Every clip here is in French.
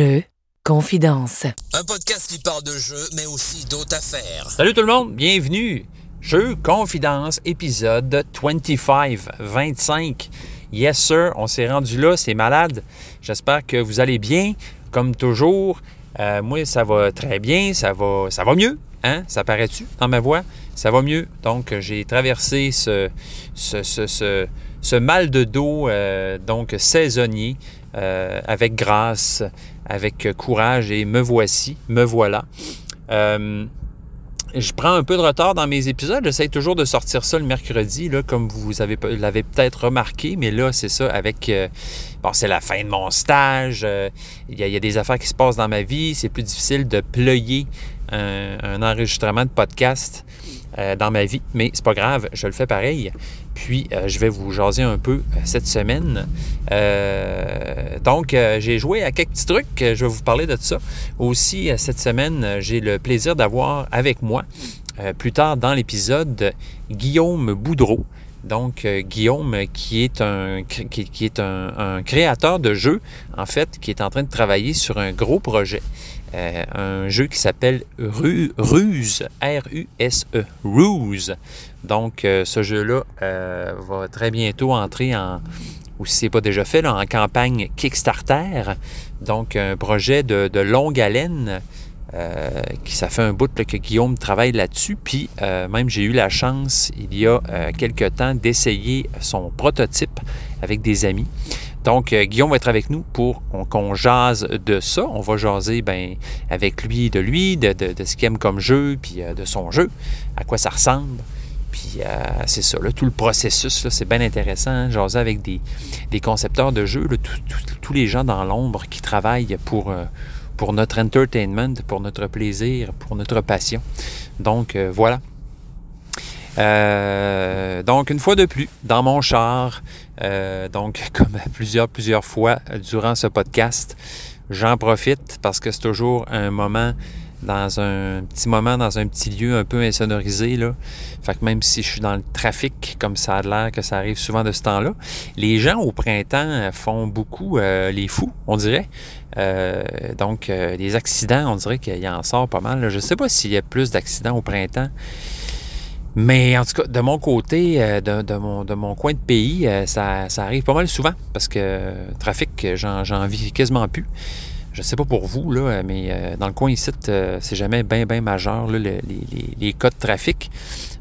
Jeux, confidence. Un podcast qui parle de jeux, mais aussi d'autres affaires. Salut tout le monde, bienvenue. Jeux Confidence, épisode 25, 25. Yes sir, on s'est rendu là, c'est malade. J'espère que vous allez bien, comme toujours. Euh, moi, ça va très bien, ça va, ça va mieux. Hein? Ça paraît-tu dans ma voix? Ça va mieux. Donc, j'ai traversé ce, ce, ce, ce, mal de dos euh, donc saisonnier euh, avec grâce, avec courage et me voici, me voilà. Euh, je prends un peu de retard dans mes épisodes. J'essaie toujours de sortir ça le mercredi, là, comme vous avez, l'avez peut-être remarqué. Mais là, c'est ça avec... Euh, bon, c'est la fin de mon stage. Il y, a des affaires qui se passent dans ma vie. C'est plus difficile de ployer un, enregistrement de podcast dans ma vie. Mais c'est pas grave, je le fais pareil. Puis, euh, je vais vous jaser un peu euh, cette semaine. Euh, donc, j'ai joué à quelques petits trucs. Je vais vous parler de ça. Aussi, cette semaine, j'ai le plaisir d'avoir avec moi, plus tard dans l'épisode, Guillaume Boudreau. Donc, Guillaume, qui est, un, qui, est un, créateur de jeux, en fait, qui est en train de travailler sur un gros projet. Un jeu qui s'appelle Ruse, R-U-S-E, Ruse. Donc, euh, ce jeu-là euh, va très bientôt entrer en, ou si ce n'est pas déjà fait, en campagne Kickstarter. Donc, un projet de, longue haleine. Euh, qui ça fait un bout que Guillaume travaille là-dessus. Puis même j'ai eu la chance il y a quelque temps d'essayer son prototype avec des amis. Donc Guillaume va être avec nous pour qu'on jase de ça. On va jaser ben, avec lui de lui, de, ce qu'il aime comme jeu, puis de son jeu, à quoi ça ressemble. Puis euh, c'est ça, tout le processus, c'est bien intéressant. Hein, jaser avec des, concepteurs de jeux, tous les gens dans l'ombre qui travaillent pour, euh, pour notre entertainment, pour notre plaisir, pour notre passion. Donc euh, voilà. donc une fois de plus, dans mon char, donc comme plusieurs, plusieurs fois durant ce podcast, j'en profite parce que c'est toujours un moment dans un petit moment, dans un petit lieu un peu insonorisé. Là. Fait que même si je suis dans le trafic, comme ça a l'air que ça arrive souvent de ce temps-là, les gens au printemps font beaucoup euh, les fous, on dirait. Euh, donc, euh, les accidents, on dirait qu'il y en sort pas mal. Je ne sais pas s'il y a plus d'accidents au printemps. Mais en tout cas, de mon côté, de, mon, de mon, coin de pays, ça, ça, arrive pas mal souvent parce que trafic, j'en vis quasiment plus. Je sais pas pour vous, là, mais euh, dans le coin ici, euh, c'est jamais bien, bien majeur, les, cas de trafic.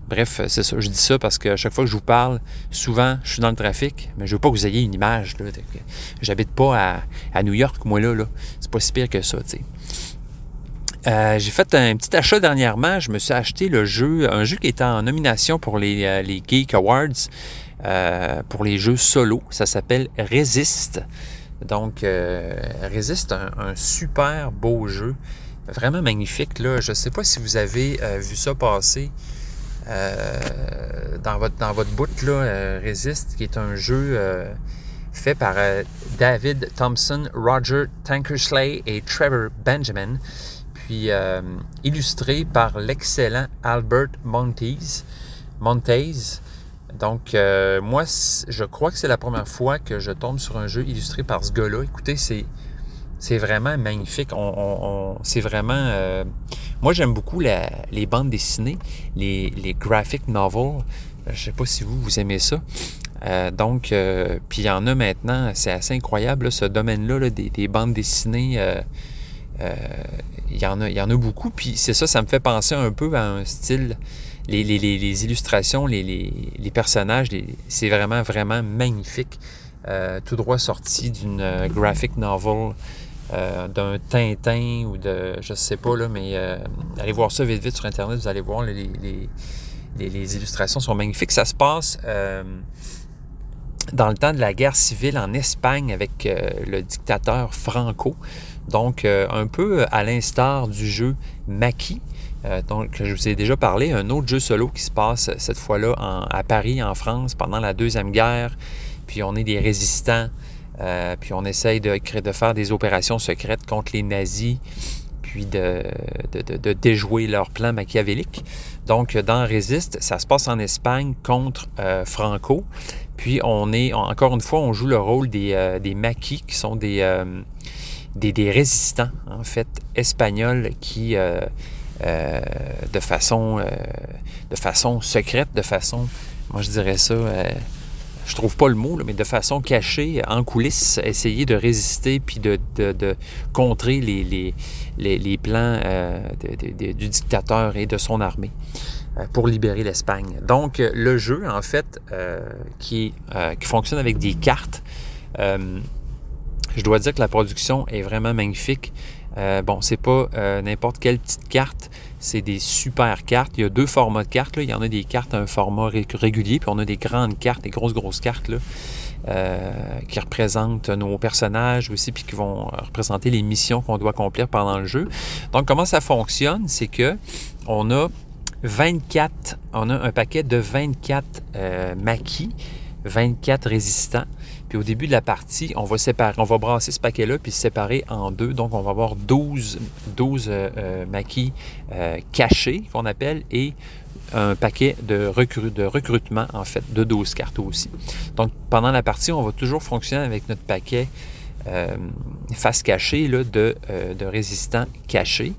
Bref, c'est ça. Je dis ça parce qu'à chaque fois que je vous parle, souvent, je suis dans le trafic, mais je veux pas que vous ayez une image. J'habite pas à, New York, moi, là. là. C'est pas si pire que ça, tu sais. Euh, j'ai fait un petit achat dernièrement. Je me suis acheté le jeu, un jeu qui était en nomination pour les, les Geek Awards pour les jeux solo. Ça s'appelle Resist. Donc, euh, Résiste, un, un, super beau jeu, vraiment magnifique. Là. Je ne sais pas si vous avez euh, vu ça passer euh, dans, votre, dans votre bout, là, Résiste, qui est un jeu fait par David Thompson, Roger Tankersley et Trevor Benjamin, puis illustré par l'excellent Albert Montez. Montez donc, euh, moi, je crois que c'est la première fois que je tombe sur un jeu illustré par ce gars-là. Écoutez, c'est, vraiment magnifique. C'est vraiment... Euh, moi, j'aime beaucoup les bandes dessinées, les, les graphic novels. Je sais pas si vous, vous aimez ça. Euh, donc, puis il y en a maintenant, c'est assez incroyable, ce domaine-là, des, bandes dessinées. Il, y en a, il y en a beaucoup. Puis c'est ça, ça me fait penser un peu à un style les, illustrations, les, personnages, c'est vraiment, vraiment magnifique. Euh, tout droit sorti d'une euh, graphic novel, euh, d'un Tintin ou de, je sais pas, là, mais allez voir ça vite, vite sur Internet, vous allez voir, les, les illustrations sont magnifiques. Ça se passe dans le temps de la guerre civile en Espagne avec le dictateur Franco. Donc, un peu à l'instar du jeu Maki, euh, donc, je vous ai déjà parlé, un autre jeu solo qui se passe cette fois-là à Paris, en France, pendant la Deuxième Guerre. Puis on est des résistants, euh, puis on essaye de, de, faire des opérations secrètes contre les nazis, puis de, déjouer leur plan machiavélique. Donc, dans Résiste, ça se passe en Espagne contre euh, Franco. Puis on est, encore une fois, on joue le rôle des, des maquis, qui sont des des, résistants, en fait, espagnols qui, de, façon, de façon secrète, de façon, moi je dirais ça, je trouve pas le mot, mais de façon cachée, en coulisses, essayer de résister puis de, contrer les, les, plans du dictateur et de son armée. Euh, pour libérer l'Espagne. Donc, euh, le jeu, en fait, euh, qui, qui, fonctionne avec des cartes, je dois dire que la production est vraiment magnifique. bon, c'est pas n'importe quelle petite carte, c'est des super cartes. Il y a deux formats de cartes. Il y en a des cartes à un format régulier, puis on a des grandes cartes, des grosses, grosses cartes là, qui représentent nos personnages aussi, puis qui vont représenter les missions qu'on doit accomplir pendant le jeu. Donc, comment ça fonctionne? C'est que on a 24, on a un paquet de 24 euh, maquis, 24 résistants. Puis au début de la partie, on va séparer, on va brasser ce paquet-là puis se séparer en deux. Donc on va avoir 12, 12 euh, euh, maquis cachés qu'on appelle et un paquet de, recrutement en fait de 12 cartes aussi. Donc pendant la partie, on va toujours fonctionner avec notre paquet euh, face cachée là, de, euh, résistants cachés.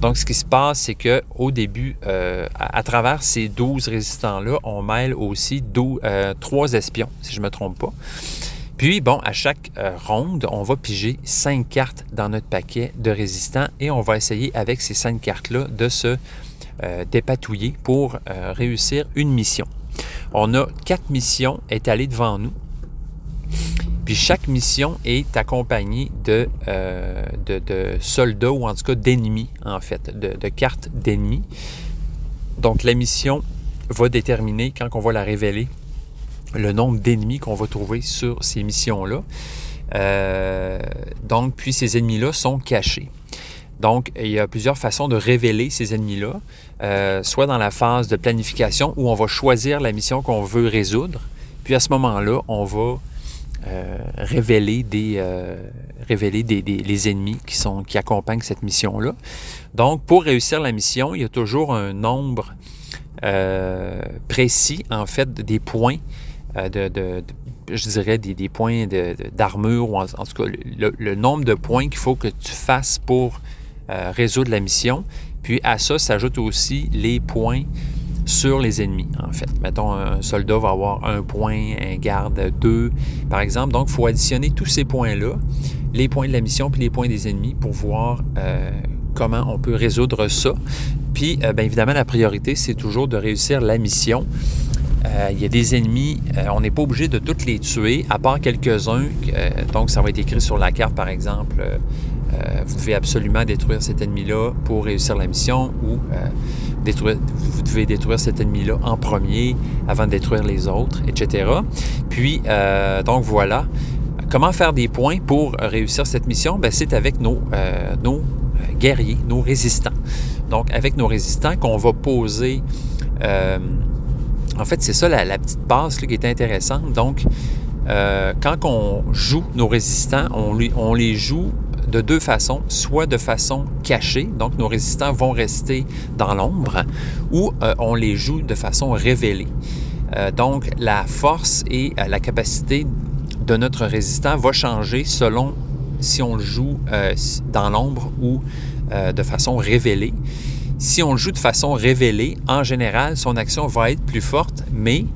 Donc, ce qui se passe, c'est qu'au début, euh, à, travers ces 12 résistants-là, on mêle aussi 12, 3 espions, si je ne me trompe pas. Puis, bon, à chaque ronde, on va piger 5 cartes dans notre paquet de résistants et on va essayer avec ces 5 cartes-là de se dépatouiller pour réussir une mission. On a 4 missions étalées devant nous. Puis chaque mission est accompagnée de, euh, de, soldats ou en tout cas d'ennemis, en fait, de, cartes d'ennemis. Donc la mission va déterminer, quand on va la révéler, le nombre d'ennemis qu'on va trouver sur ces missions-là. Euh, donc, puis ces ennemis-là sont cachés. Donc, il y a plusieurs façons de révéler ces ennemis-là, euh, soit dans la phase de planification où on va choisir la mission qu'on veut résoudre, puis à ce moment-là, on va euh, révéler, les ennemis qui, qui accompagnent cette mission-là. Donc, pour réussir la mission, il y a toujours un nombre précis, en fait, des points de, je dirais, des, points d'armure, ou en, tout cas, le, nombre de points qu'il faut que tu fasses pour résoudre la mission. Puis à ça s'ajoutent aussi les points sur les ennemis, en fait. Mettons, un soldat va avoir un point, un garde deux, par exemple. Donc, il faut additionner tous ces points-là, les points de la mission puis les points des ennemis pour voir euh, comment on peut résoudre ça. Puis, euh, bien évidemment, la priorité, c'est toujours de réussir la mission. Euh, il y a des ennemis, on n'est pas obligé de toutes les tuer, à part quelques-uns. donc, ça va être écrit sur la carte, par exemple. vous devez absolument détruire cet ennemi-là pour réussir la mission ou vous devez détruire cet ennemi-là en premier avant de détruire les autres, etc. Puis, euh, donc voilà. Comment faire des points pour réussir cette mission? Ben, c'est avec nos, euh, nos euh, guerriers, nos résistants. Donc, avec nos résistants qu'on va poser... en fait, c'est ça la, petite base qui est intéressante. Donc, quand on joue nos résistants, on, les joue de deux façons, soit de façon cachée, donc nos résistants vont rester dans l'ombre, ou euh, on les joue de façon révélée. Euh, donc la force et euh, la capacité de notre résistant va changer selon si on le joue dans l'ombre ou de façon révélée. Si on joue de façon révélée, en général, son action va être plus forte, mais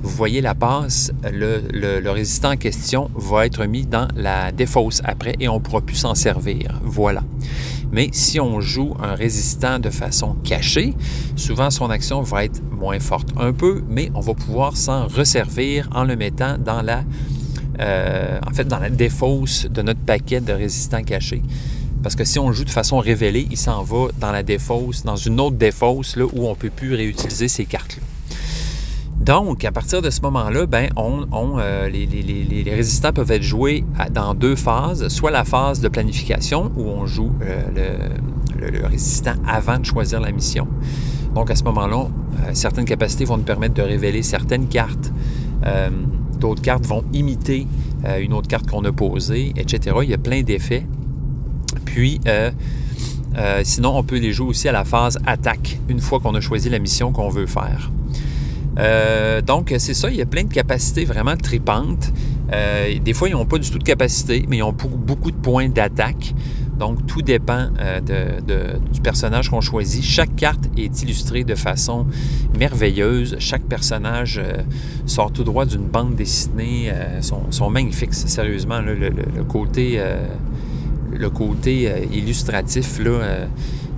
vous voyez la passe, le, résistant en question va être mis dans la défausse après et on ne pourra plus s'en servir. Voilà. Mais si on joue un résistant de façon cachée, souvent son action va être moins forte un peu, mais on va pouvoir s'en resservir en le mettant dans la, euh, en fait, dans la défausse de notre paquet de résistants cachés. Parce que si on joue de façon révélée, il s'en va dans la défausse, dans une autre défausse là, où on ne peut plus réutiliser ces cartes-là. Donc, à partir de ce moment-là, ben, on, euh, les, résistants peuvent être joués dans deux phases. Soit la phase de planification, où on joue euh, le, résistant avant de choisir la mission. Donc, à ce moment-là, euh, certaines capacités vont nous permettre de révéler certaines cartes. D'autres cartes vont imiter une autre carte qu'on a posée, etc. Il y a plein d'effets. Puis, sinon, on peut les jouer aussi à la phase attaque, une fois qu'on a choisi la mission qu'on veut faire. Euh, donc, c'est ça, il y a plein de capacités vraiment tripantes. des fois, ils n'ont pas du tout de capacité, mais ils ont beaucoup de points d'attaque. Donc, tout dépend du personnage qu'on choisit. Chaque carte est illustrée de façon merveilleuse. Chaque personnage sort tout droit d'une bande dessinée. Sont, sont, magnifiques, sérieusement. le, côté, le côté illustratif là,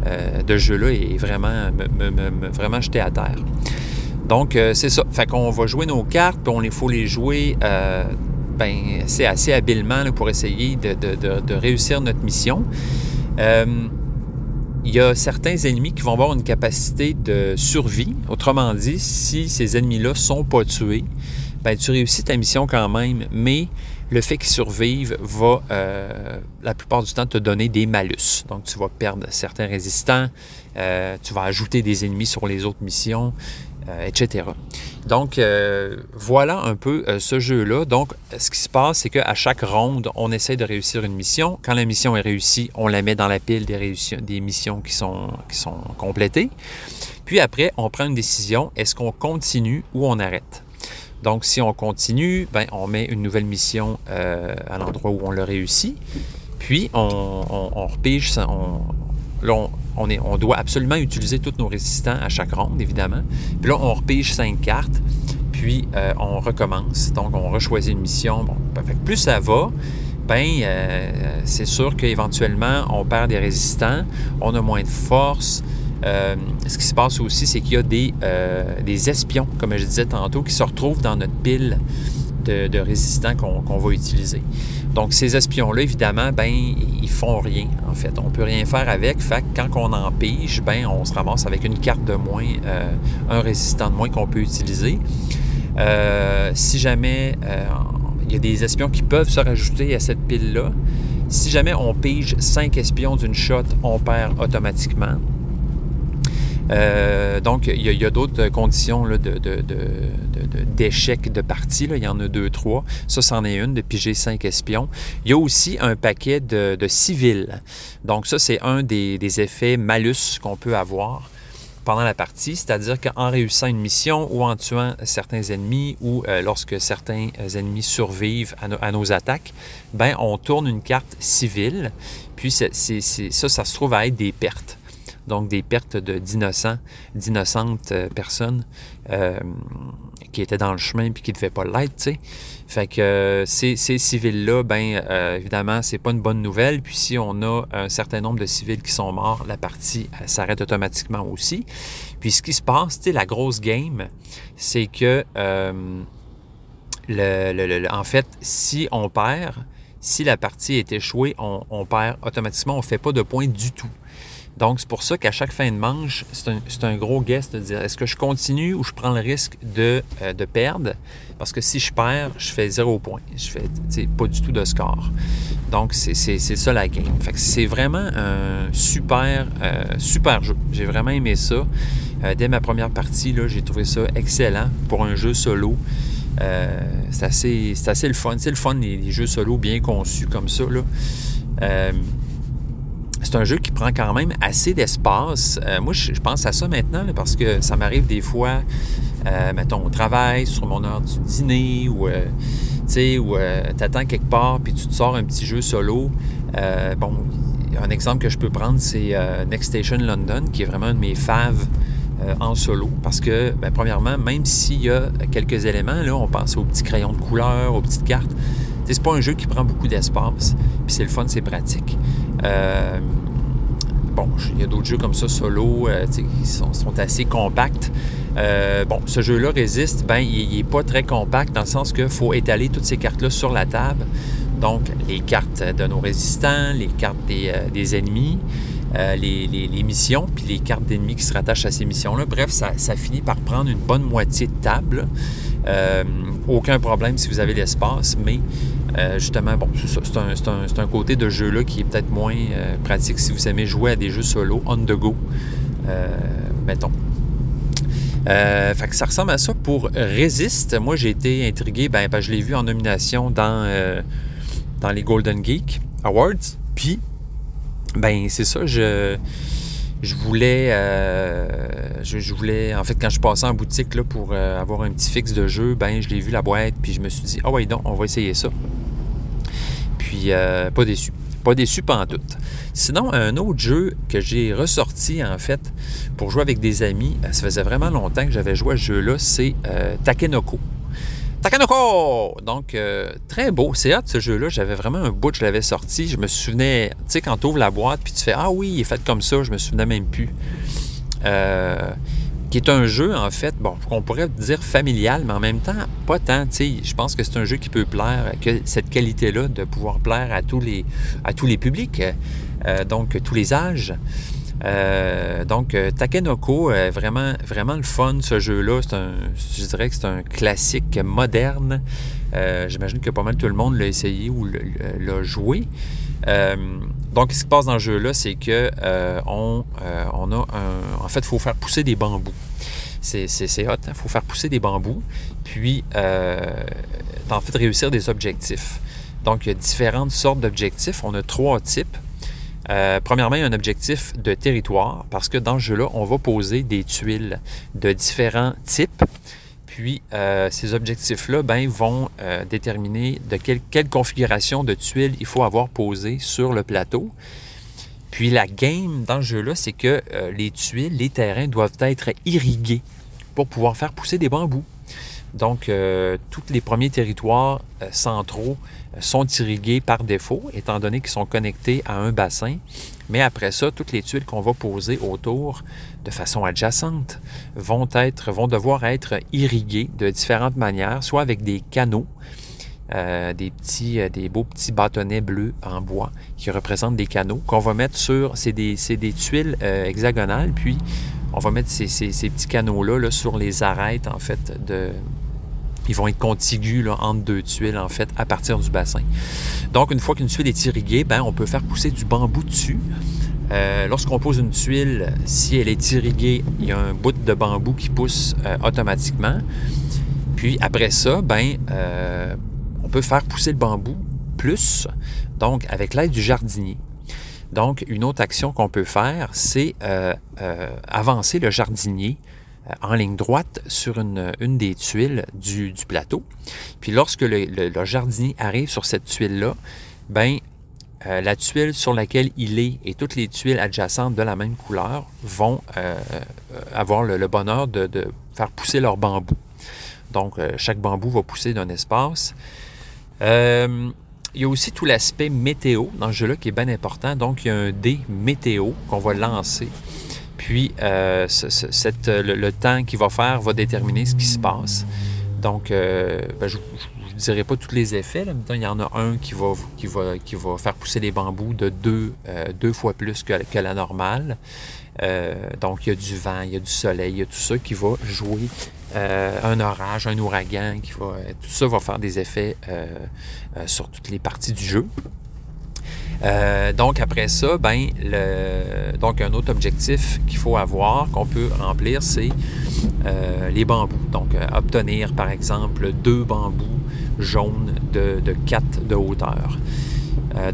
euh, de jeu-là est vraiment, jeté à terre. Donc, euh, c'est ça. Fait qu'on va jouer nos cartes, puis on il faut les jouer euh, ben, c'est assez habilement pour essayer de, réussir notre mission. il y a certains ennemis qui vont avoir une capacité de survie. Autrement dit, si ces ennemis-là ne sont pas tués, ben, tu réussis ta mission quand même, mais le fait qu'ils survivent va euh, la plupart du temps te donner des malus. Donc tu vas perdre certains résistants, euh, tu vas ajouter des ennemis sur les autres missions, euh, etc. Donc voilà un peu ce jeu-là. Donc ce qui se passe, c'est qu'à chaque ronde, on essaie de réussir une mission. Quand la mission est réussie, on la met dans la pile des, missions qui sont, qui sont complétées. Puis après, on prend une décision, est-ce qu'on continue ou on arrête? Donc, si on continue, ben, on met une nouvelle mission euh, à l'endroit où on l'a réussi. Puis, on, repige, là, on, doit absolument utiliser tous nos résistants à chaque ronde, évidemment. Puis là, on repige cinq cartes, puis euh, on recommence. Donc, on rechoisit une mission. Bon, plus ça va, ben, euh, c'est sûr qu'éventuellement, on perd des résistants, on a moins de force, euh, ce qui se passe aussi, c'est qu'il y a des, euh, des, espions, comme je disais tantôt, qui se retrouvent dans notre pile de, résistants qu'on va utiliser. Donc, ces espions-là, évidemment, ben, ils font rien, en fait. On peut rien faire avec. Fait que quand on en pige, ben, on se ramasse avec une carte de moins, euh, un résistant de moins qu'on peut utiliser. si jamais il y a des espions qui peuvent se rajouter à cette pile-là, si jamais on pige 5 espions d'une shot, on perd automatiquement. Euh, donc, il y a, d'autres conditions d'échec de, de, partie. Il y en a deux, trois. Ça, c'en est une, de piger cinq espions. Il y a aussi un paquet de, civils. Donc, ça, c'est un des, effets malus qu'on peut avoir pendant la partie, c'est-à-dire qu'en réussissant une mission ou en tuant certains ennemis ou euh, lorsque certains ennemis survivent à, nos attaques, ben on tourne une carte civile. Puis ça, ça se trouve à être des pertes donc des pertes d'innocents, d'innocentes euh, personnes euh, qui étaient dans le chemin puis qui ne devaient pas l'être, tu sais. Fait que euh, ces, civils-là, ben évidemment, c'est pas une bonne nouvelle. Puis si on a un certain nombre de civils qui sont morts, la partie s'arrête automatiquement aussi. Puis ce qui se passe, tu la grosse game, c'est que en fait, si on perd, si la partie est échouée, on, on perd automatiquement, on ne fait pas de points du tout. Donc, c'est pour ça qu'à chaque fin de manche, c'est un, gros guest de dire est-ce que je continue ou je prends le risque de, euh, de perdre? Parce que si je perds, je fais zéro point. Je fais pas du tout de score. Donc, c'est ça la game. C'est vraiment un super, euh, super jeu. J'ai vraiment aimé ça. Euh, dès ma première partie, j'ai trouvé ça excellent pour un jeu solo. c'est assez, assez, le fun. C'est le fun, les, jeux solo bien conçus comme ça. Là c'est un jeu qui prend quand même assez d'espace. Euh, moi, je, pense à ça maintenant parce que ça m'arrive des fois, euh, mettons, au travail, sur mon heure du dîner ou, euh, tu sais, ou tu attends quelque part puis tu te sors un petit jeu solo. bon, un exemple que je peux prendre, c'est Next Station London, qui est vraiment un de mes faves en solo parce que, ben, premièrement, même s'il y a quelques éléments, là, on pense aux petits crayons de couleur, aux petites cartes. C'est pas un jeu qui prend beaucoup d'espace, puis c'est le fun, c'est pratique. Euh, bon, il y a d'autres jeux comme ça solo euh, qui sont, assez compacts. Euh, bon, ce jeu-là résiste, ben, il n'est pas très compact dans le sens qu'il faut étaler toutes ces cartes-là sur la table. Donc, les cartes de nos résistants, les cartes des, ennemis, les, missions, puis les cartes d'ennemis qui se rattachent à ces missions-là. Bref, ça, ça, finit par prendre une bonne moitié de table. aucun problème si vous avez l'espace, mais euh, justement, bon, c'est un, côté de jeu-là qui est peut-être moins euh, pratique si vous aimez jouer à des jeux solo on the go, euh, mettons. fait que ça ressemble à ça pour Resist. Moi, j'ai été intrigué, ben, je l'ai vu en nomination dans, dans les Golden Geek Awards. Puis, ben, c'est ça, je je voulais, je, voulais, en fait, quand je passais en boutique là, pour avoir un petit fixe de jeu, ben, je l'ai vu la boîte, puis je me suis dit, ah ouais, donc, on va essayer ça. Puis, pas déçu. Pas déçu tout. Sinon, un autre jeu que j'ai ressorti, en fait, pour jouer avec des amis, ça faisait vraiment longtemps que j'avais joué à ce jeu-là, c'est Takenoko. Takanoko! Donc, euh, très beau. C'est hâte ce jeu-là. J'avais vraiment un bout, je l'avais sorti. Je me souvenais, tu sais, quand tu ouvres la boîte, puis tu fais Ah oui, il est fait comme ça, je me souvenais même plus. Euh, qui est un jeu, en fait, bon, qu'on pourrait dire familial, mais en même temps, pas tant. Tu sais, je pense que c'est un jeu qui peut plaire, que cette qualité-là de pouvoir plaire à tous les, à tous les publics, euh, donc tous les âges. Euh, donc, euh, Takenoko, euh, vraiment, vraiment le fun, ce jeu-là. je dirais que c'est un classique moderne. J'imagine que pas mal tout le monde l'a essayé ou l'a joué. donc, ce qui se passe dans le jeu-là, c'est que on, on, a un. En fait, il faut faire pousser des bambous. C'est hot, il hein. faut faire pousser des bambous, puis en fait réussir des objectifs. Donc, il y a différentes sortes d'objectifs. On a trois types. Euh, premièrement, un objectif de territoire parce que dans ce jeu-là, on va poser des tuiles de différents types. Puis euh, ces objectifs-là ben, vont euh, déterminer de quelle, configuration de tuiles il faut avoir posé sur le plateau. Puis la game dans ce jeu-là, c'est que les tuiles, les terrains doivent être irrigués pour pouvoir faire pousser des bambous. Donc, tous les premiers territoires centraux sont irrigués par défaut, étant donné qu'ils sont connectés à un bassin. Mais après ça, toutes les tuiles qu'on va poser autour de façon adjacente vont, être, vont devoir être irriguées de différentes manières, soit avec des canaux, euh, euh, des beaux petits bâtonnets bleus en bois qui représentent des canaux qu'on va mettre sur. C'est des, tuiles euh, hexagonales, puis on va mettre ces, ces, petits canaux-là là, sur les arêtes, en fait, de, ils vont être contigus entre deux tuiles, en fait, à partir du bassin. Donc, une fois qu'une tuile est irriguée, ben, on peut faire pousser du bambou dessus. Euh, lorsqu'on pose une tuile, si elle est irriguée, il y a un bout de bambou qui pousse euh, automatiquement. Puis après ça, ben, euh, on peut faire pousser le bambou plus, donc avec l'aide du jardinier. Donc, une autre action qu'on peut faire, c'est avancer le jardinier en ligne droite sur une, des tuiles du, plateau. Puis lorsque le, jardinier arrive sur cette tuile-là, ben euh, la tuile sur laquelle il est et toutes les tuiles adjacentes de la même couleur vont euh, avoir le, bonheur de, faire pousser leur bambou. Donc, chaque bambou va pousser d'un espace. il y a aussi tout l'aspect météo dans ce jeu-là qui est bien important. Donc, il y a un dé météo qu'on va lancer puis, euh, le, temps qu'il va faire va déterminer ce qui se passe. Donc, euh, ben, je ne dirai pas tous les effets. Là. il y en a un qui va, qui va, qui va faire pousser les bambous de deux, euh, deux fois plus que, que la normale. donc, il y a du vent, il y a du soleil, il y a tout ça qui va jouer un orage, un ouragan, qui va, tout ça va faire des effets sur toutes les parties du jeu. Euh, donc après ça, ben, donc un autre objectif qu'il faut avoir, qu'on peut remplir, c'est euh, les bambous. Donc euh, obtenir par exemple deux bambous jaunes de, de 4 de hauteur.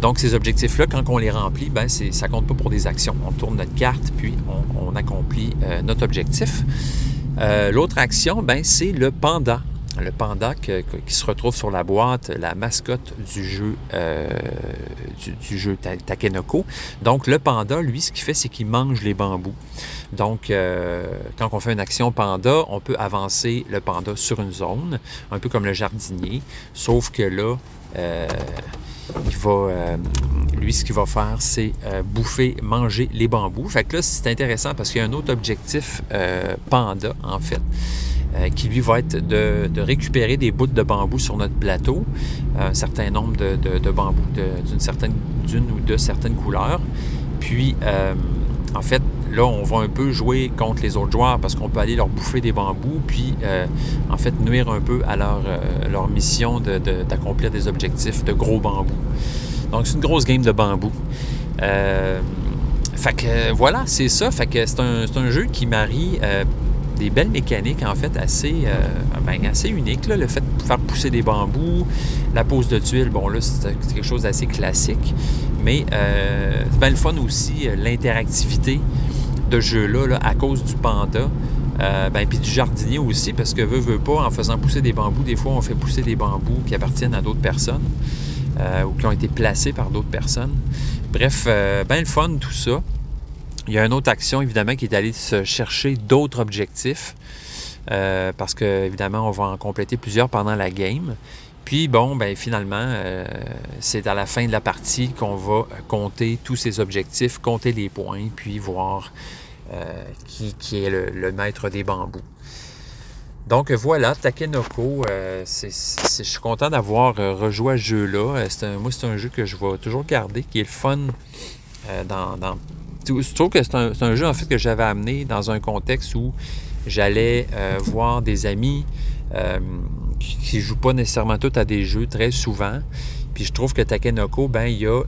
donc ces objectifs-là, quand on les remplit, ben, ça compte pas pour des actions. On tourne notre carte, puis on, accomplit notre objectif. L'autre action, ben, c'est le panda le panda qui se retrouve sur la boîte, la mascotte du jeu, euh, du, jeu Takenoko. Donc, le panda, lui, ce qu'il fait, c'est qu'il mange les bambous. Donc, euh, quand on fait une action panda, on peut avancer le panda sur une zone, un peu comme le jardinier, sauf que là, euh, va, lui, ce qu'il va faire, c'est bouffer, manger les bambous. Fait que là, c'est intéressant parce qu'il y a un autre objectif panda, en fait. Euh, qui lui va être de, récupérer des bouts de bambou sur notre plateau, un certain nombre de, bambous d'une ou de certaines couleurs. Puis, euh, en fait, là, on va un peu jouer contre les autres joueurs parce qu'on peut aller leur bouffer des bambous, puis euh, en fait nuire un peu à leur, mission d'accomplir des objectifs de gros bambous. Donc, c'est une grosse game de bambou. fait que voilà, c'est ça. Fait que c'est un, jeu qui marie des belles mécaniques, en fait, assez, euh, ben, uniques. Le fait de faire pousser des bambous, la pose de tuiles, bon, là, c'est quelque chose d'assez classique. Mais euh, c'est bien le fun aussi, euh, l'interactivité de jeu-là là, à cause du panda. Ben, puis du jardinier aussi, parce que veut, veut pas, en faisant pousser des bambous, des fois on fait pousser des bambous qui appartiennent à d'autres personnes ou qui ont été placés par d'autres personnes. Bref, ben le fun, tout ça. Il y a une autre action, évidemment, qui est d'aller se chercher d'autres objectifs. parce que, évidemment, on va en compléter plusieurs pendant la game. Puis, bon, ben finalement, c'est à la fin de la partie qu'on va compter tous ces objectifs, compter les points, puis voir euh, qui, est le, maître des bambous. Donc voilà, Takenoko, euh, je suis content d'avoir euh, rejoué à ce jeu-là. moi, c'est un jeu que je vais toujours garder, qui est le fun dans, Je trouve que c'est un, jeu en fait que j'avais amené dans un contexte où j'allais voir des amis qui ne jouent pas nécessairement tous à des jeux très souvent. Puis je trouve que Takenoko, ben, il, euh,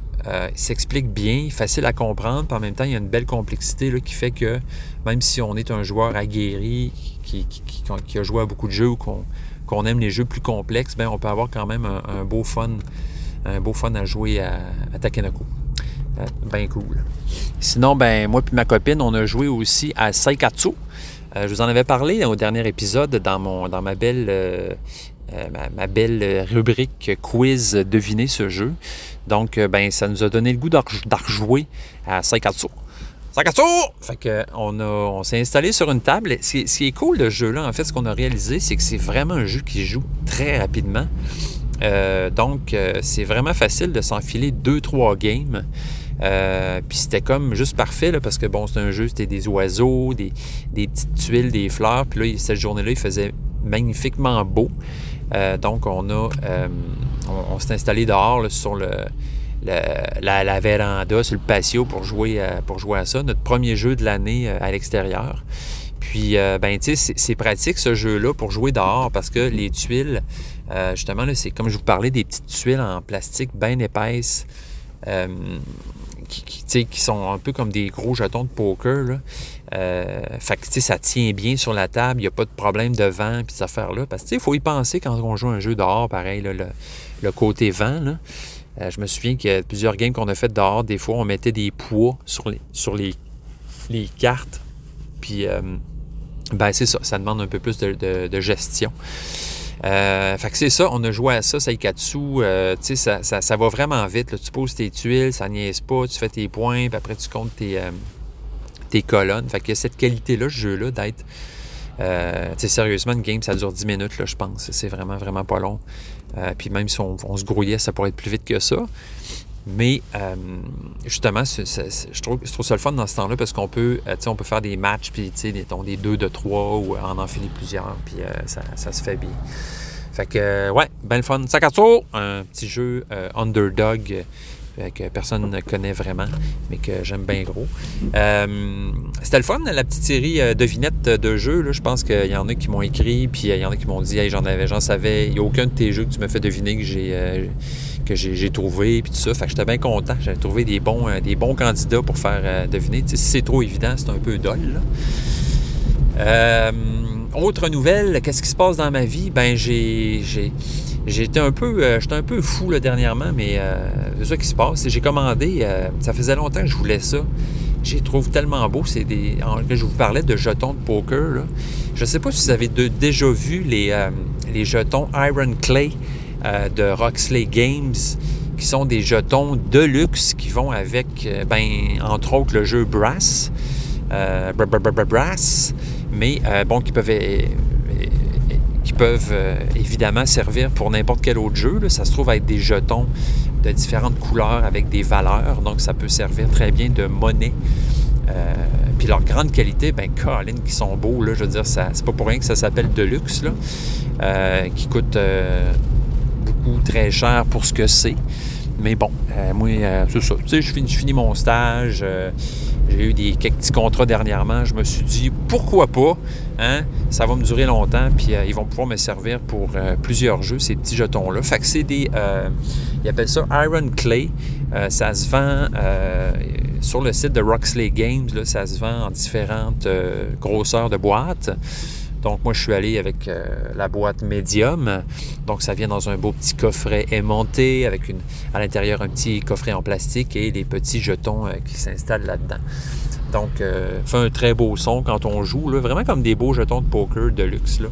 s'explique bien, facile à comprendre, puis en même temps, il y a une belle complexité là, qui fait que même si on est un joueur aguerri, qui, qui, a joué à beaucoup de jeux ou qu'on, aime les jeux plus complexes, ben, on peut avoir quand même un, beau fun, un beau fun à jouer à, Takenoko. Euh, ben cool. Sinon, ben moi puis ma copine, on a joué aussi à Saikatsu. Euh, je vous en avais parlé au dernier épisode dans, mon, dans ma belle euh, ma, belle rubrique quiz deviner ce jeu. Donc, ben, ça nous a donné le goût d'en rejouer à Saikatsu. Saikatsu! Fait que on, s'est installé sur une table. Ce, qui est cool ce jeu-là, en fait, ce qu'on a réalisé, c'est que c'est vraiment un jeu qui joue très rapidement. Donc, c'est vraiment facile de s'enfiler deux, trois games. puis c'était comme juste parfait parce que bon, c'est un jeu, c'était des oiseaux, des, petites tuiles, des fleurs. Puis là, cette journée-là, il faisait magnifiquement beau. Euh, donc, on a, euh, on, s'est installé dehors sur le, la, véranda, sur le patio pour jouer, à, pour jouer à ça. Notre premier jeu de l'année euh, à l'extérieur. Puis, ben, tu sais, c'est pratique ce jeu-là pour jouer dehors parce que les tuiles, justement, c'est comme je vous parlais, des petites tuiles en plastique bien épaisses. Qui, qui, sont un peu comme des gros jetons de poker. Là. Euh, fait que, ça tient bien sur la table, il n'y a pas de problème de vent, puis ces affaires-là. Parce que, il faut y penser quand on joue un jeu dehors, pareil, le, côté vent. Euh, je me souviens qu'il y a plusieurs games qu'on a fait dehors, des fois, on mettait des poids sur les, sur les, les cartes. Puis, euh, ben, c'est ça, ça demande un peu plus de, gestion. Fait que c'est ça, on a joué à ça, Saikatsu, euh, tu sais, ça, ça, va vraiment vite. Tu poses tes tuiles, ça niaise pas, tu fais tes points, puis après tu comptes tes, tes colonnes. Fait qu'il y a cette qualité-là, ce jeu-là, d'être. Euh, sérieusement, une game, ça dure 10 minutes, là, je pense. C'est vraiment, vraiment pas long. Euh, puis même si on, se grouillait, ça pourrait être plus vite que ça. Mais euh, justement, je, trouve, ça le fun dans ce temps-là parce qu'on peut, euh, on peut faire des matchs, puis des, des deux de trois ou en enfiler plusieurs, puis ça, ça, se fait bien. Fait que, ouais, ben le fun. Sakatsu, un petit jeu underdog que personne ne connaît vraiment, mais que j'aime bien gros. Euh, c'était le fun, la petite série euh, devinette de jeux. Je pense qu'il y en a qui m'ont écrit, puis il y en a qui m'ont dit j'en avais, j'en savais. Il n'y a aucun de tes jeux que tu me fais deviner que j'ai euh, que j'ai trouvé, puis tout ça. Fait que j'étais bien content. J'avais trouvé des bons, des bons candidats pour faire deviner. si c'est trop évident, c'est un peu dol. autre nouvelle, qu'est-ce qui se passe dans ma vie? Ben, j'ai J'étais un peu, euh, j'étais un peu fou dernièrement, mais euh, c'est ça qui se passe. J'ai commandé, euh, ça faisait longtemps que je voulais ça. J'y trouve tellement beau. C'est des, je vous parlais de jetons de poker. Je ne sais pas si vous avez déjà vu les jetons Iron Clay de Roxley Games, qui sont des jetons de luxe qui vont avec, ben, entre autres, le jeu Brass. Brass, mais bon, qui peuvent qui peuvent euh, évidemment servir pour n'importe quel autre jeu. Ça se trouve être des jetons de différentes couleurs avec des valeurs, donc ça peut servir très bien de monnaie. Euh, puis leur grande qualité, ben Colin, qui sont beaux, là, je veux dire, c'est pas pour rien que ça s'appelle Deluxe, là, euh, qui coûte beaucoup très cher pour ce que c'est. Mais bon, moi, c'est ça. Tu sais, je finis, mon stage. J'ai eu des quelques petits contrats dernièrement. Je me suis dit, pourquoi pas? Hein? Ça va me durer longtemps, puis euh, ils vont pouvoir me servir pour euh, plusieurs jeux, ces petits jetons-là. Fait que c'est des... Euh, ils appellent ça Iron Clay. ça se vend sur le site de Roxley Games. Là, ça se vend en différentes grosseurs de boîtes. Donc, moi, je suis allé avec la boîte médium. Donc, ça vient dans un beau petit coffret aimanté avec à l'intérieur un petit coffret en plastique et les petits jetons qui s'installent là-dedans. donc, euh, fait un très beau son quand on joue, là, vraiment comme des beaux jetons de poker de luxe. Là.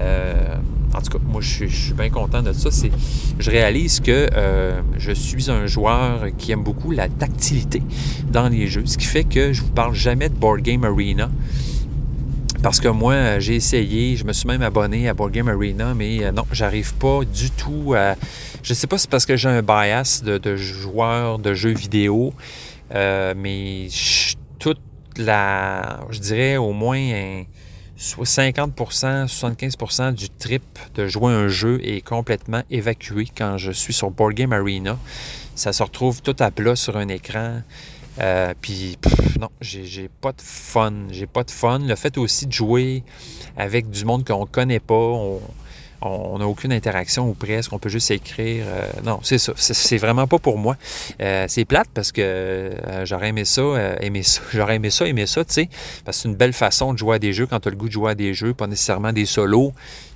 Euh, en tout cas, moi, je suis, bien content de ça. C'est, je réalise que euh, je suis un joueur qui aime beaucoup la tactilité dans les jeux, ce qui fait que je vous parle jamais de Board Game Arena. Parce que moi, j'ai essayé, je me suis même abonné à Board Game Arena, mais non, j'arrive pas du tout à. Je sais pas si c'est parce que j'ai un bias de, joueur de jeux vidéo, mais toute la. Je dirais au moins soit 50%, 75% du trip de jouer un jeu est complètement évacué quand je suis sur Board Game Arena. Ça se retrouve tout à plat sur un écran. Euh, puis non, j'ai pas de fun. J'ai pas de fun. Le fait aussi de jouer avec du monde qu'on connaît pas, on n'a aucune interaction ou presque, on peut juste écrire. Euh, non, c'est ça. C'est vraiment pas pour moi. Euh, c'est plate parce que j'aurais aimé ça, aimé ça. J'aurais aimé ça, aimé ça, tu sais. Parce que c'est une belle façon de jouer à des jeux quand tu as le goût de jouer à des jeux, pas nécessairement des solos.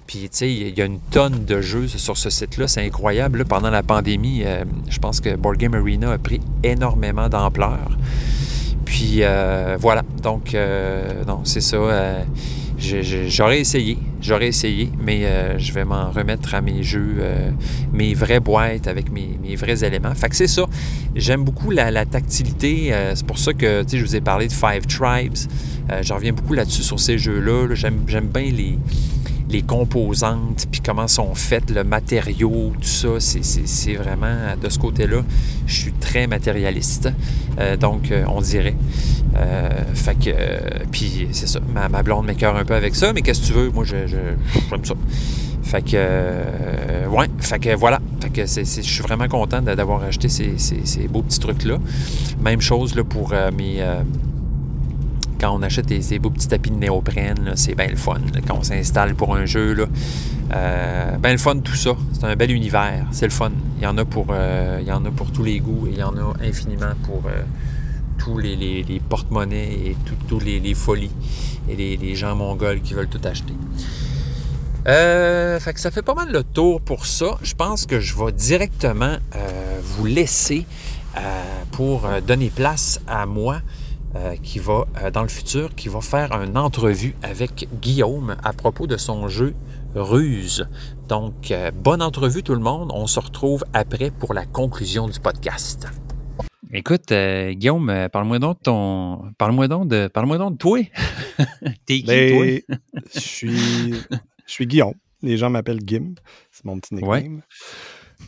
Puis, tu sais, il y a une tonne de jeux sur ce site-là. C'est incroyable. pendant la pandémie, je pense que Board Game Arena a pris énormément d'ampleur. Puis, voilà. Donc, non, c'est ça J'aurais essayé, j'aurais essayé, mais euh, je vais m'en remettre à mes jeux, euh, mes vraies boîtes avec mes, vrais éléments. Fait que c'est ça. J'aime beaucoup la, tactilité. Euh, c'est pour ça que je vous ai parlé de Five Tribes. je reviens beaucoup là-dessus sur ces jeux-là. J'aime bien les, les composantes, puis comment sont faites, le matériau, tout ça, c'est vraiment de ce côté-là, je suis très matérialiste. Euh, donc, euh, on dirait. Euh, fait que, puis c'est ça, ma, ma blonde m'écœure un peu avec ça, mais qu'est-ce que tu veux? Moi, j'aime je, ça. Fait que, ouais, fait que voilà. Fait que je suis vraiment content d'avoir acheté ces, ces, beaux petits trucs-là. Même chose pour mes quand on achète ces beaux petits tapis de néoprène, c'est bien le fun. quand on s'installe pour un jeu, là, euh, bien le fun tout ça. C'est un bel univers. C'est le fun. Il y en a pour, euh, il y en a pour tous les goûts et il y en a infiniment pour euh, tous les, porte-monnaies et toutes les, folies et les, gens mongols qui veulent tout acheter. fait que ça fait pas mal le tour pour ça. Je pense que je vais directement vous laisser pour donner place à moi euh, qui va, euh, dans le futur, qui va faire une entrevue avec Guillaume à propos de son jeu Ruse. Donc, euh, bonne entrevue tout le monde. On se retrouve après pour la conclusion du podcast. Écoute, Guillaume, parle-moi donc de ton. Parle-moi donc de. Parle-moi donc de toi. T'es qui, ben, toi? je suis. Je suis Guillaume. Les gens m'appellent Gim. C'est mon petit nickname.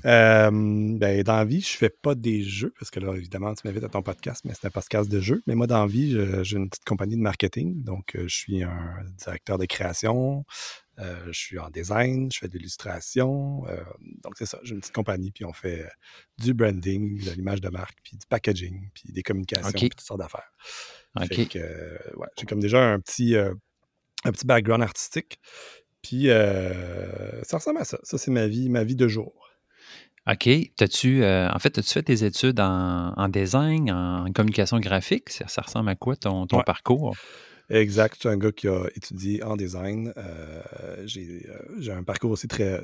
Euh, ben, dans la vie, je fais pas des jeux, parce que là, évidemment, tu m'invites à ton podcast, mais c'est un podcast de jeux. Mais moi, dans la vie, j'ai une petite compagnie de marketing. Donc, euh, je suis un directeur de création, euh, je suis en design, je fais de l'illustration. donc, c'est ça, j'ai une petite compagnie, puis on fait du branding, de l'image de marque, puis du packaging, puis des communications, puis toutes sortes d'affaires. OK. ouais, j'ai comme déjà un petit, un petit background artistique. Puis, ça ressemble à ça. Ça, c'est ma vie, ma vie de jour. OK. T'as-tu, euh, en fait, as-tu fait tes études en, design, en, communication graphique? Ça, ressemble à quoi ton, ton parcours? Exact. Je suis un gars qui a étudié en design. Euh, euh, j'ai, un parcours aussi très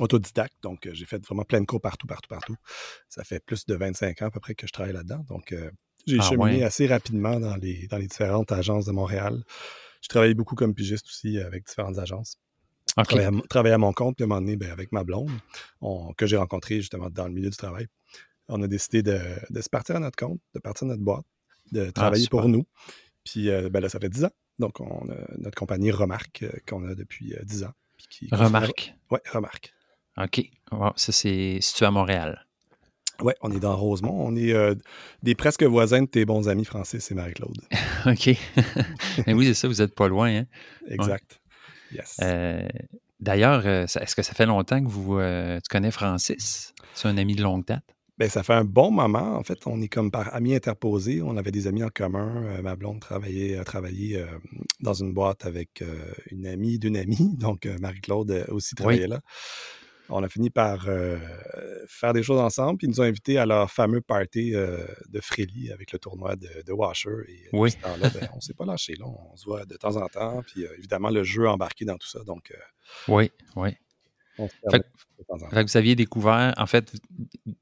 autodidacte. Donc, j'ai fait vraiment plein de cours partout, partout, partout. Ça fait plus de 25 ans à peu près que je travaille là-dedans. Donc, j'ai ah cheminé assez rapidement dans les, dans les différentes agences de Montréal. J'ai travaillé beaucoup comme pigiste aussi avec différentes agences. Okay. Travailler, à, mon compte, puis à un moment donné, ben, avec ma blonde, que j'ai rencontrée justement dans le milieu du travail, on a décidé de, se partir à notre compte, de partir à notre boîte, de ah, travailler pour nous. Puis euh, ben là, ça fait 10 ans. Donc, on a notre compagnie Remarque euh, qu'on a depuis 10 euh, ans. Remarque? Oui, Remarque. OK. ça, c'est situé à Montréal. Oui, on est dans Rosemont. On est des presque voisins de tes bons amis Francis et Marie-Claude. OK. Mais oui, c'est ça, vous n'êtes pas loin. Hein? Exact. Euh, d'ailleurs, euh, est-ce que ça fait longtemps que vous, euh, tu connais Francis? C'est un ami de longue date? Bien, ça fait un bon moment. En fait, on est comme par amis interposés. On avait des amis en commun. ma blonde travaillait, a travaillé dans une boîte avec une amie d'une amie. Donc, Marie-Claude aussi travaillait là on a fini par euh, faire des choses ensemble. Puis ils nous ont invités à leur fameux party euh, de Frély avec le tournoi de, Washer. Et oui. ce temps-là, ben, on ne s'est pas lâché. On se voit de temps en temps. Puis euh, évidemment, le jeu embarqué dans tout ça. Donc, oui, oui. fait, que vous aviez découvert, en fait,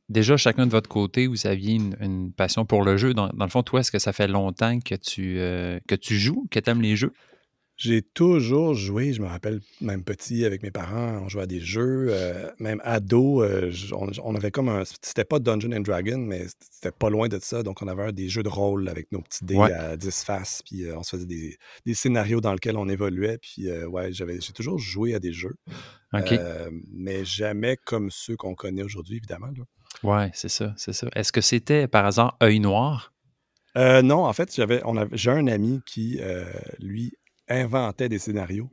déjà chacun de votre côté, vous aviez une, passion pour le jeu. Dans, le fond, toi, est-ce que ça fait longtemps que tu, euh, que tu joues, que tu aimes les jeux? J'ai toujours joué, je me rappelle même petit avec mes parents, on jouait à des jeux, euh, même ado, euh, on, avait comme un, c'était pas Dungeon and Dragon, mais c'était pas loin de ça, donc on avait des jeux de rôle avec nos petits dés à 10 faces, puis euh, on se faisait des, scénarios dans lesquels on évoluait, puis ouais, j'avais, j'ai toujours joué à des jeux, mais jamais comme ceux qu'on connaît aujourd'hui, évidemment. Là. Ouais, c'est ça, c'est ça. Est-ce que c'était par hasard œil noir? non, en fait, j'avais, on j'ai un ami qui, lui, inventait des scénarios.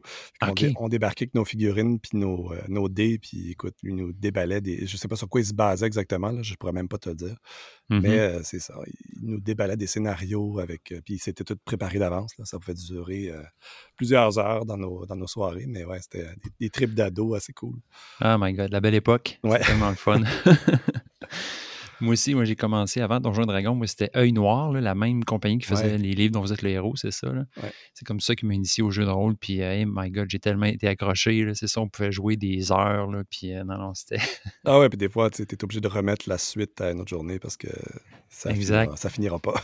On, débarquait avec nos figurines, puis nos, euh, nos dés, puis écoute, lui nous déballait des. Je sais pas sur quoi il se basait exactement, là, je pourrais même pas te le dire. Mais mmh euh, c'est ça. Il nous déballait des scénarios avec. Euh, puis c'était tout préparé d'avance. Ça pouvait durer plusieurs heures dans nos, dans nos soirées. Mais ouais, c'était des, des trips d'ado assez cool. Oh my god, la belle époque. Ouais. tellement le fun. Moi aussi, moi j'ai commencé avant Donjon Dragon, moi c'était Œil Noir, la même compagnie qui faisait les livres dont vous êtes le héros, c'est ça. C'est comme ça qui m'a initié au jeu de rôle. Puis, hey, my God, j'ai tellement été accroché. C'est ça, on pouvait jouer des heures. Là, puis, euh, non, non, c'était. ah ouais, puis des fois, tu es obligé de remettre la suite à une autre journée parce que ça, Finira, ça finira pas.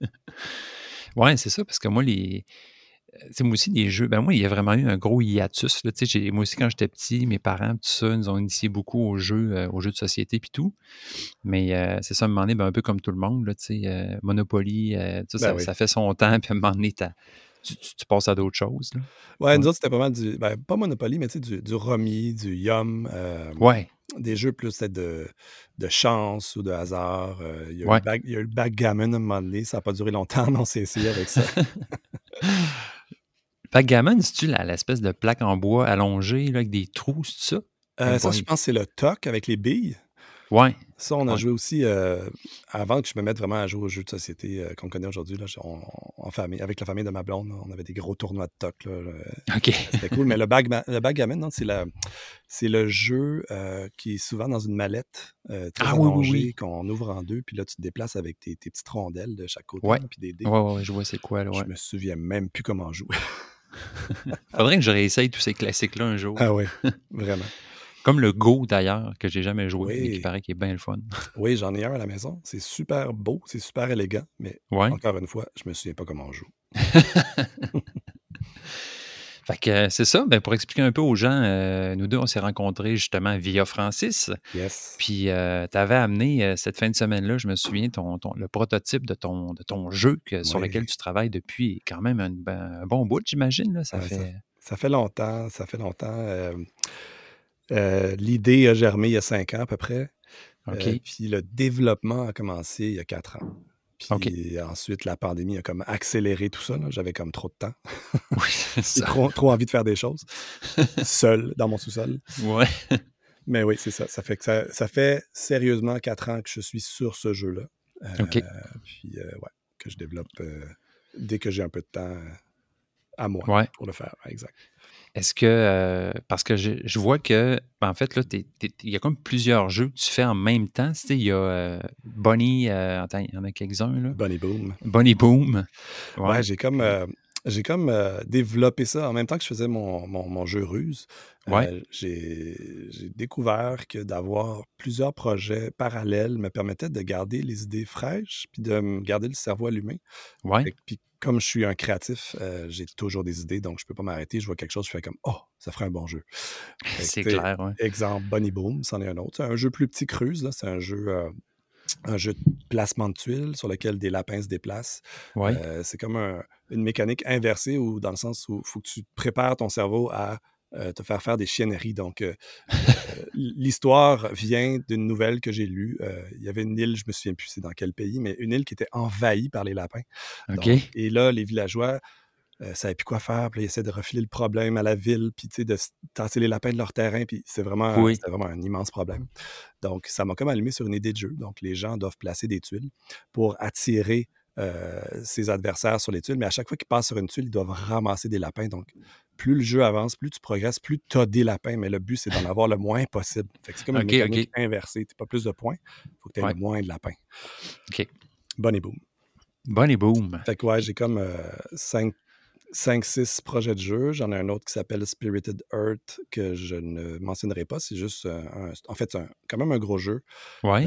ouais, c'est ça, parce que moi, les moi aussi, des jeux, ben moi, il y a vraiment eu un gros hiatus. Là, moi aussi, quand j'étais petit, mes parents, tout ça, nous ont initié beaucoup aux jeux, euh, aux jeux de société puis tout. Mais euh, c'est ça, à un moment donné, ben, un peu comme tout le monde, là, euh, Monopoly, ben ça, fait son temps, puis à un moment donné, tu, tu, passes à d'autres choses. Là. Ouais, nous autres, c'était pas mal du. Ben, pas Monopoly, mais du, du Romy, du Yum. ouais. Des jeux plus de, de chance ou de hasard. il, y a eu le backgammon à un moment donné. Ça n'a pas duré longtemps, mais on s'est essayé avec ça. Backgammon, c'est-tu l'espèce de plaque en bois allongée avec des trous, c'est ça? Euh, ça, je pense que c'est le toc avec les billes. Ouais. Ça, on a joué aussi euh, avant que je me mette vraiment à jouer aux jeux de société euh, qu'on connaît aujourd'hui. En famille, avec la famille de ma blonde, on avait des gros tournois de toc. OK. C'était cool. Mais le, bag, le backgammon, c'est le jeu qui est souvent dans une mallette très ah, allongée qu'on ouvre en deux. Puis là, tu te déplaces avec tes, petites rondelles de chaque côté. Ouais. Puis des dés. Ouais, ouais, je vois c'est quoi. Là, Je me souviens même plus comment jouer. Faudrait que je réessaye tous ces classiques-là un jour. Ah oui, vraiment. Comme le Go d'ailleurs, que j'ai jamais joué, mais qui paraît qu'il est bien le fun. Oui, j'en ai un à la maison. C'est super beau, c'est super élégant, mais encore une fois, je me souviens pas comment on joue. Fait que c'est ça. Ben, pour expliquer un peu aux gens, euh, nous deux, on s'est rencontrés justement via Francis. Yes. Puis euh, tu avais amené euh, cette fin de semaine-là, je me souviens, ton, le prototype de ton, de ton jeu sur lequel tu travailles depuis quand même un, ben, bon bout, j'imagine. Ça, fait... Ça, fait longtemps. Ça fait longtemps. L'idée a germé il y a cinq ans à peu près. Puis le développement a commencé il y a quatre ans. Puis ensuite, la pandémie a comme accéléré tout ça. J'avais comme trop de temps. Oui, c'est trop, trop, envie de faire des choses. Seul, dans mon sous-sol. Ouais. Mais oui, c'est ça. Ça fait que ça, fait sérieusement quatre ans que je suis sur ce jeu-là. Euh, OK. Puis, euh, ouais, que je développe euh, dès que j'ai un peu de temps à moi pour le faire. exact. Est-ce que, euh, parce que je, vois que, en fait, là, il y a comme plusieurs jeux que tu fais en même temps. Tu sais, il y a euh, Bonnie, euh, attends, il y en a quelques-uns, là. Bonnie Boom. Bonnie Boom. Ouais, j'ai comme, j'ai comme développé ça en même temps que je faisais mon, mon, jeu ruse. Ouais. j'ai découvert que d'avoir plusieurs projets parallèles me permettait de garder les idées fraîches puis de me garder le cerveau allumé. Ouais. Puis comme je suis un créatif, euh, j'ai toujours des idées, donc je ne peux pas m'arrêter. Je vois quelque chose, je fais comme Oh, ça ferait un bon jeu. C'est clair, oui. Exemple, Bunny Boom, c'en est un autre. C'est un jeu plus petit cruise, c'est un jeu. Euh, un jeu de placement de tuiles sur lequel des lapins se déplacent. Ouais. Euh, c'est comme une mécanique inversée ou dans le sens où il faut que tu prépares ton cerveau à euh, te faire faire des chienneries. Donc, euh, euh, l'histoire vient d'une nouvelle que j'ai lue. il y avait une île, je me souviens plus c'est dans quel pays, mais une île qui était envahie par les lapins. et là, les villageois ne savaient plus quoi faire. Puis ils essaient de refiler le problème à la ville, puis de tasser les lapins de leur terrain. Puis c'est vraiment, vraiment un immense problème. Donc, ça m'a comme allumé sur une idée de jeu. Donc, les gens doivent placer des tuiles pour attirer ses adversaires sur les tuiles, mais à chaque fois qu'ils passent sur une tuile, ils doivent ramasser des lapins. Donc, plus le jeu avance, plus tu progresses, plus tu as des lapins, mais le but, c'est d'en avoir le moins possible. c'est comme une mécanique inversée. Tu pas plus de points, il faut que tu aies le moins de lapins. OK. Bonne et boom. Bonne et boom. Fait que ouais, j'ai comme euh, cinq, 5-6 projets de jeu. J'en ai un autre qui s'appelle Spirited Earth que je ne mentionnerai pas. C'est juste, en fait, c'est quand même un gros jeu. Ouais.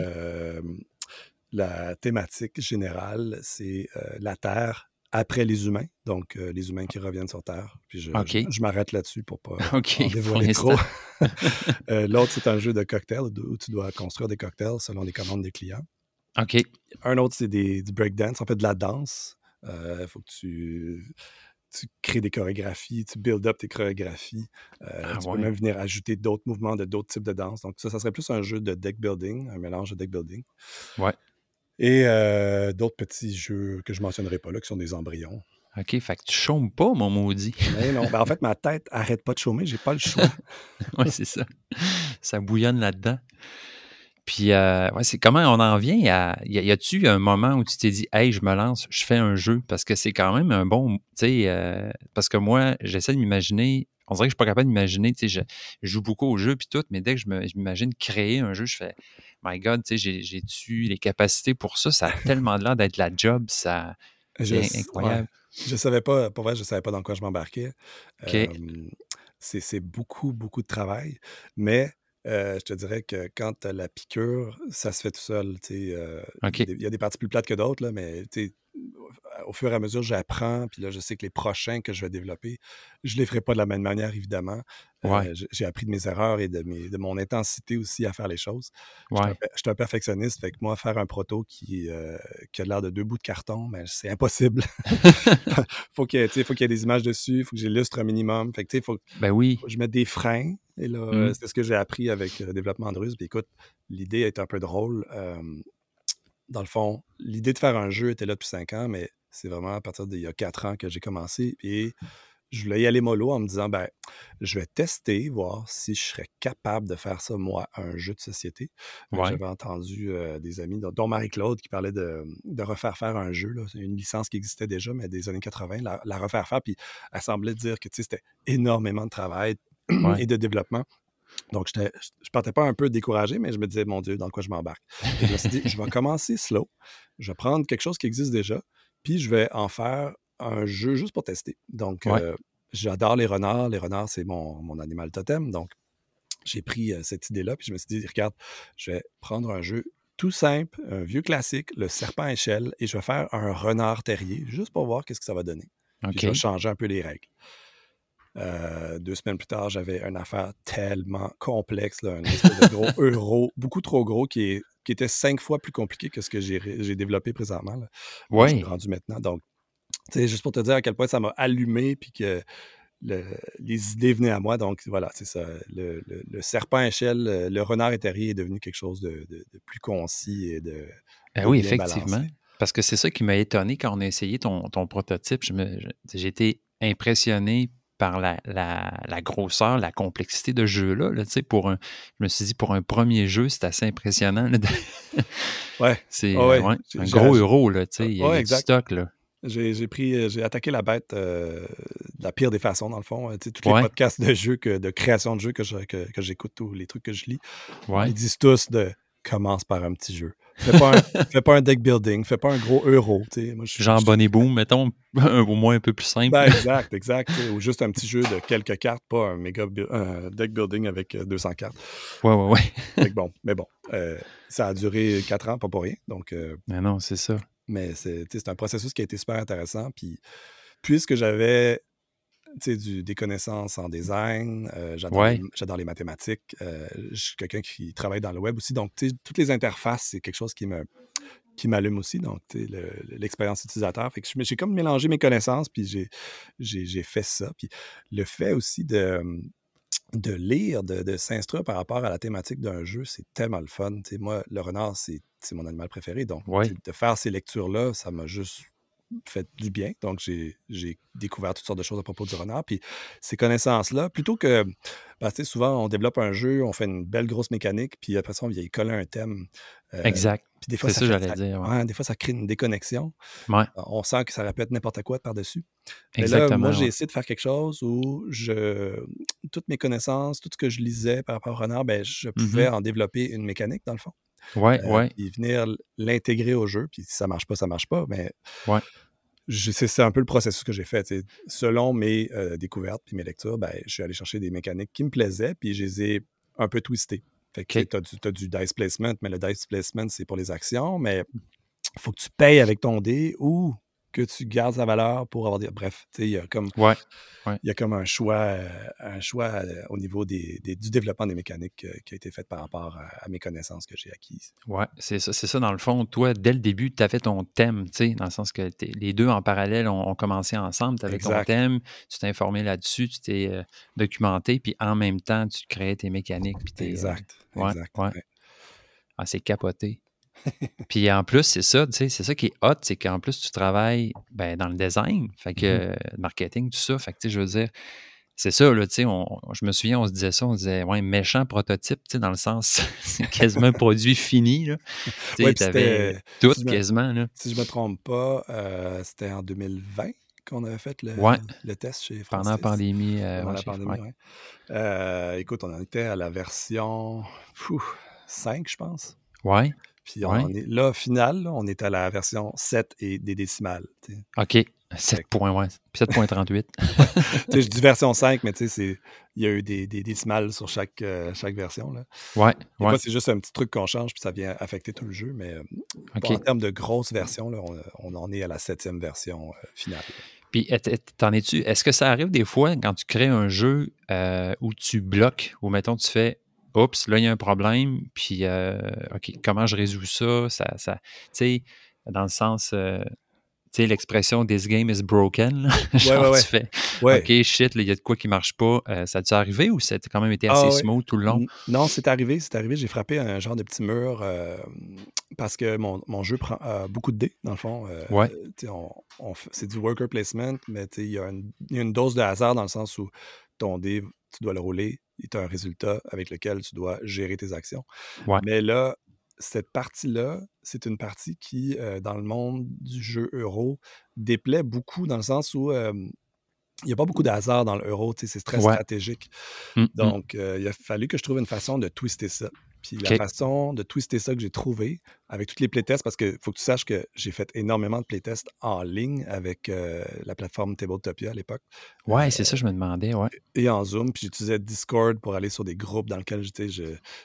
la thématique générale, c'est la Terre après les humains, donc les humains qui reviennent sur Terre. Puis je, je, m'arrête là-dessus pour pas en dévoiler trop. L'autre, c'est un jeu de cocktail où tu dois construire des cocktails selon les commandes des clients. OK. Un autre, c'est du breakdance, en fait de la danse. Il faut que tu, tu crées des chorégraphies, tu build up tes chorégraphies. Ah tu peux même venir ajouter d'autres mouvements de d'autres types de danse. Donc ça, ça serait plus un jeu de deck building, un mélange de deck building. Ouais. Et d'autres petits jeux que je ne mentionnerai pas là, qui sont des embryons. OK, fait que tu chômes pas, mon maudit. non, ben, en fait, ma tête arrête pas de chômer, j'ai pas le choix. oui, c'est ça. Ça bouillonne là-dedans. Puis, ouais, c'est comment on en vient à. Y, a-tu un moment où tu t'es dit, hey, je me lance, je fais un jeu? Parce que c'est quand même un bon. Tu sais, parce que moi, j'essaie de m'imaginer. On dirait que je suis pas capable d'imaginer. Tu sais, je, joue beaucoup aux jeux, puis tout, mais dès que je m'imagine créer un jeu, je fais, my God, tu sais, j'ai-tu les capacités pour ça? Ça a tellement l'air d'être la job, ça. C'est incroyable. Je savais pas, pour vrai, je savais pas dans quoi je m'embarquais. c'est beaucoup, beaucoup de travail. Mais je te dirais que quand tu as la piqûre, ça se fait tout seul. Il y a des parties plus plates que d'autres, mais au fur et à mesure, j'apprends, puis là, je sais que les prochains que je vais développer, je ne les ferai pas de la même manière, évidemment. Euh, j'ai appris de mes erreurs et de, mes, de mon intensité aussi à faire les choses. Je suis un, perfectionniste, fait que moi, faire un proto qui, euh, qui a l'air de deux bouts de carton, ben, c'est impossible. faut qu'il faut qu'il y ait des images dessus, il faut que j'illustre un minimum. Fait que, faut, ben oui. faut que je mette des freins. Et là, mmh. c'est ce que j'ai appris avec le développement de Ruse. Puis écoute, l'idée est un peu drôle. Dans le fond, l'idée de faire un jeu était là depuis cinq ans, mais c'est vraiment à partir d'il y a quatre ans que j'ai commencé. Et je voulais y aller mollo en me disant, ben, je vais tester, voir si je serais capable de faire ça, moi, un jeu de société. J'avais entendu des amis, dont Marie-Claude, qui parlait de, refaire faire un jeu. C'est une licence qui existait déjà, mais des années 80, la, refaire faire. Puis elle semblait dire que c'était énormément de travail et de développement. Donc, je ne partais pas un peu découragé, mais je me disais, mon Dieu, dans quoi je m'embarque? je me suis dit, je vais commencer slow. Je vais prendre quelque chose qui existe déjà. Puis je vais en faire un jeu juste pour tester. Donc, euh, j'adore les renards. Les renards, c'est mon, animal totem. Donc, j'ai pris euh, cette idée-là, puis je me suis dit, regarde, je vais prendre un jeu tout simple, un vieux classique, le serpent à échelle, et je vais faire un renard terrier, juste pour voir qu'est-ce que ça va donner. Puis je vais changer un peu les règles. Euh, deux semaines plus tard, j'avais une affaire tellement complexe, un espèce de gros euro, beaucoup trop gros, qui, qui était cinq fois plus compliqué que ce que j'ai développé présentement. Oui. Je suis rendu maintenant. Donc, juste pour te dire à quel point ça m'a allumé, puis que les idées venaient à moi. Donc, voilà, c'est ça. Le, serpent à échelle, le renard éthéré est devenu quelque chose de, plus concis et de. Ben oui, effectivement. Parce que c'est ça qui m'a étonné quand on a essayé ton, ton prototype. J'ai été impressionné par la, la, grosseur, la complexité de jeu-là. pour un, je me suis dit, pour un premier jeu, c'est assez impressionnant. ouais. C'est un gros euro, là, il y a, du stock. Là. J'ai pris, euh, j'ai attaqué la bête euh, de la pire des façons, dans le fond. Tu sais, tous les podcasts de jeux, que, de création de jeux que j'écoute, que, tous les trucs que je lis, ils disent tous de commence par un petit jeu. Fais pas, un, fais pas un deck building, fais pas un gros euro. Moi, je, Genre Bonnie Boom, mettons, au moins un peu plus simple. Ben, exact, exact. ou juste un petit jeu de quelques cartes, pas un méga deck building avec 200 euh, cartes. Ouais, ouais, ouais. bon, mais bon, euh, ça a duré 4 ans, pas pour rien. Donc, euh, mais non, c'est ça. Mais c'est un processus qui a été super intéressant. Puis, puisque j'avais du, des connaissances en design. Euh, j'adore, les, mathématiques. Euh, je suis quelqu'un qui travaille dans le web aussi. Donc, toutes les interfaces, c'est quelque chose qui me qui m'allume aussi, donc l'expérience utilisateur. Fait que j'ai comme mélangé mes connaissances, puis j'ai fait ça. Puis le fait aussi de, de lire, de, s'instruire par rapport à la thématique d'un jeu, c'est tellement le fun. moi, le renard, c'est mon animal préféré. Donc, de faire ces lectures-là, ça m'a juste fait du bien. Donc, j'ai découvert toutes sortes de choses à propos du renard. Puis, ces connaissances-là, plutôt que. Parce que souvent, on développe un jeu, on fait une belle grosse mécanique, puis après ça, on vient y coller un thème. Euh, exact. Puis des fois, ça, j'allais dire. des fois, ça crée une déconnexion. Ouais. On sent que ça répète n'importe quoi par-dessus. Exactement. moi, j'ai essayé de faire quelque chose où je, toutes mes connaissances, tout ce que je lisais par rapport au renard, ben, je mmh pouvais en développer une mécanique, dans le fond. Ouais, euh, ouais. Et venir l'intégrer au jeu. Puis si ça marche pas, ça marche pas. Mais ouais. c'est un peu le processus que j'ai fait. Selon mes euh, découvertes puis mes lectures, ben, je suis allé chercher des mécaniques qui me plaisaient, puis je les ai un peu twistées. Fait que tu as, du dice placement, mais le dice placement, c'est pour les actions, mais il faut que tu payes avec ton dé ou que tu gardes sa valeur pour avoir des. Bref, il y a comme. Ouais. Il y a comme un choix, euh, un choix euh, au niveau des, du développement des mécaniques euh, qui a été fait par rapport à, mes connaissances que j'ai acquises. Ouais, c'est ça, c'est ça. Dans le fond, toi, dès le début, tu as fait ton thème, dans le sens que les deux en parallèle ont, commencé ensemble. Tu avais ton thème, tu t'es informé là-dessus, tu t'es documenté, puis en même temps, tu créais tes mécaniques. Puis exact. Ouais, exact. Ah, c'est capoté. Puis en plus, c'est ça, tu sais, c'est ça qui est hot, c'est qu'en plus, tu travailles ben, dans le design, fait que le mm-hmm. marketing, tout ça. Fait que, tu sais, je veux dire, c'est ça, là, tu sais, je me souviens, on se disait ça, on disait, ouais, méchant prototype, tu sais, dans le sens, c'est quasiment un produit fini, là. Tu sais, avais tout quasiment, là. Si je me trompe pas, euh, c'était en 2020 qu'on avait fait le, le test chez Francis. Pendant la pandémie. Euh, Pendant la pandémie, oui. Euh, écoute, on en était à la version 5, je pense. Ouais. Puis on est, là, final, on est à la version 7 et des décimales. OK. 7.38. je dis version 5, mais tu sais, il y a eu des, décimales sur chaque, euh, chaque version. Là. Ouais. ouais. c'est juste un petit truc qu'on change, puis ça vient affecter tout le jeu. Mais euh, en termes de grosses versions, là, on, en est à la septième version euh, finale. Puis, t'en es-tu? Est-ce que ça arrive des fois quand tu crées un jeu où tu bloques, ou mettons, tu fais oups, là, il y a un problème, puis, euh, OK, comment je résous ça? ça, ça tu sais, dans le sens, euh, tu sais, l'expression this game is broken. Genre, ouais, tu fais OK, shit, il y a de quoi qui marche pas. Euh, ça a-tu arrivé ou ça a quand même été assez ah smooth tout le long? Non, c'est arrivé, c'est arrivé. J'ai frappé un genre de petit mur parce que mon, mon jeu prend beaucoup de dés, dans le fond. ouais. c'est du worker placement, mais il y, y a une dose de hasard dans le sens où ton dé, tu dois le rouler, tu as un résultat avec lequel tu dois gérer tes actions. Mais là, cette partie-là, c'est une partie qui, euh, dans le monde du jeu euro, déplaît beaucoup dans le sens où il n'y a pas beaucoup de hasard dans l'euro, c'est très stratégique. Mmh, mmh. Donc, euh, il a fallu que je trouve une façon de twister ça. Puis la façon de twister ça que j'ai trouvé avec toutes les playtests, parce qu'il faut que tu saches que j'ai fait énormément de playtests en ligne avec euh, la plateforme Tabletopia à l'époque. Ouais, c'est ça, je me demandais, ouais. Et en Zoom, puis j'utilisais Discord pour aller sur des groupes dans lesquels je,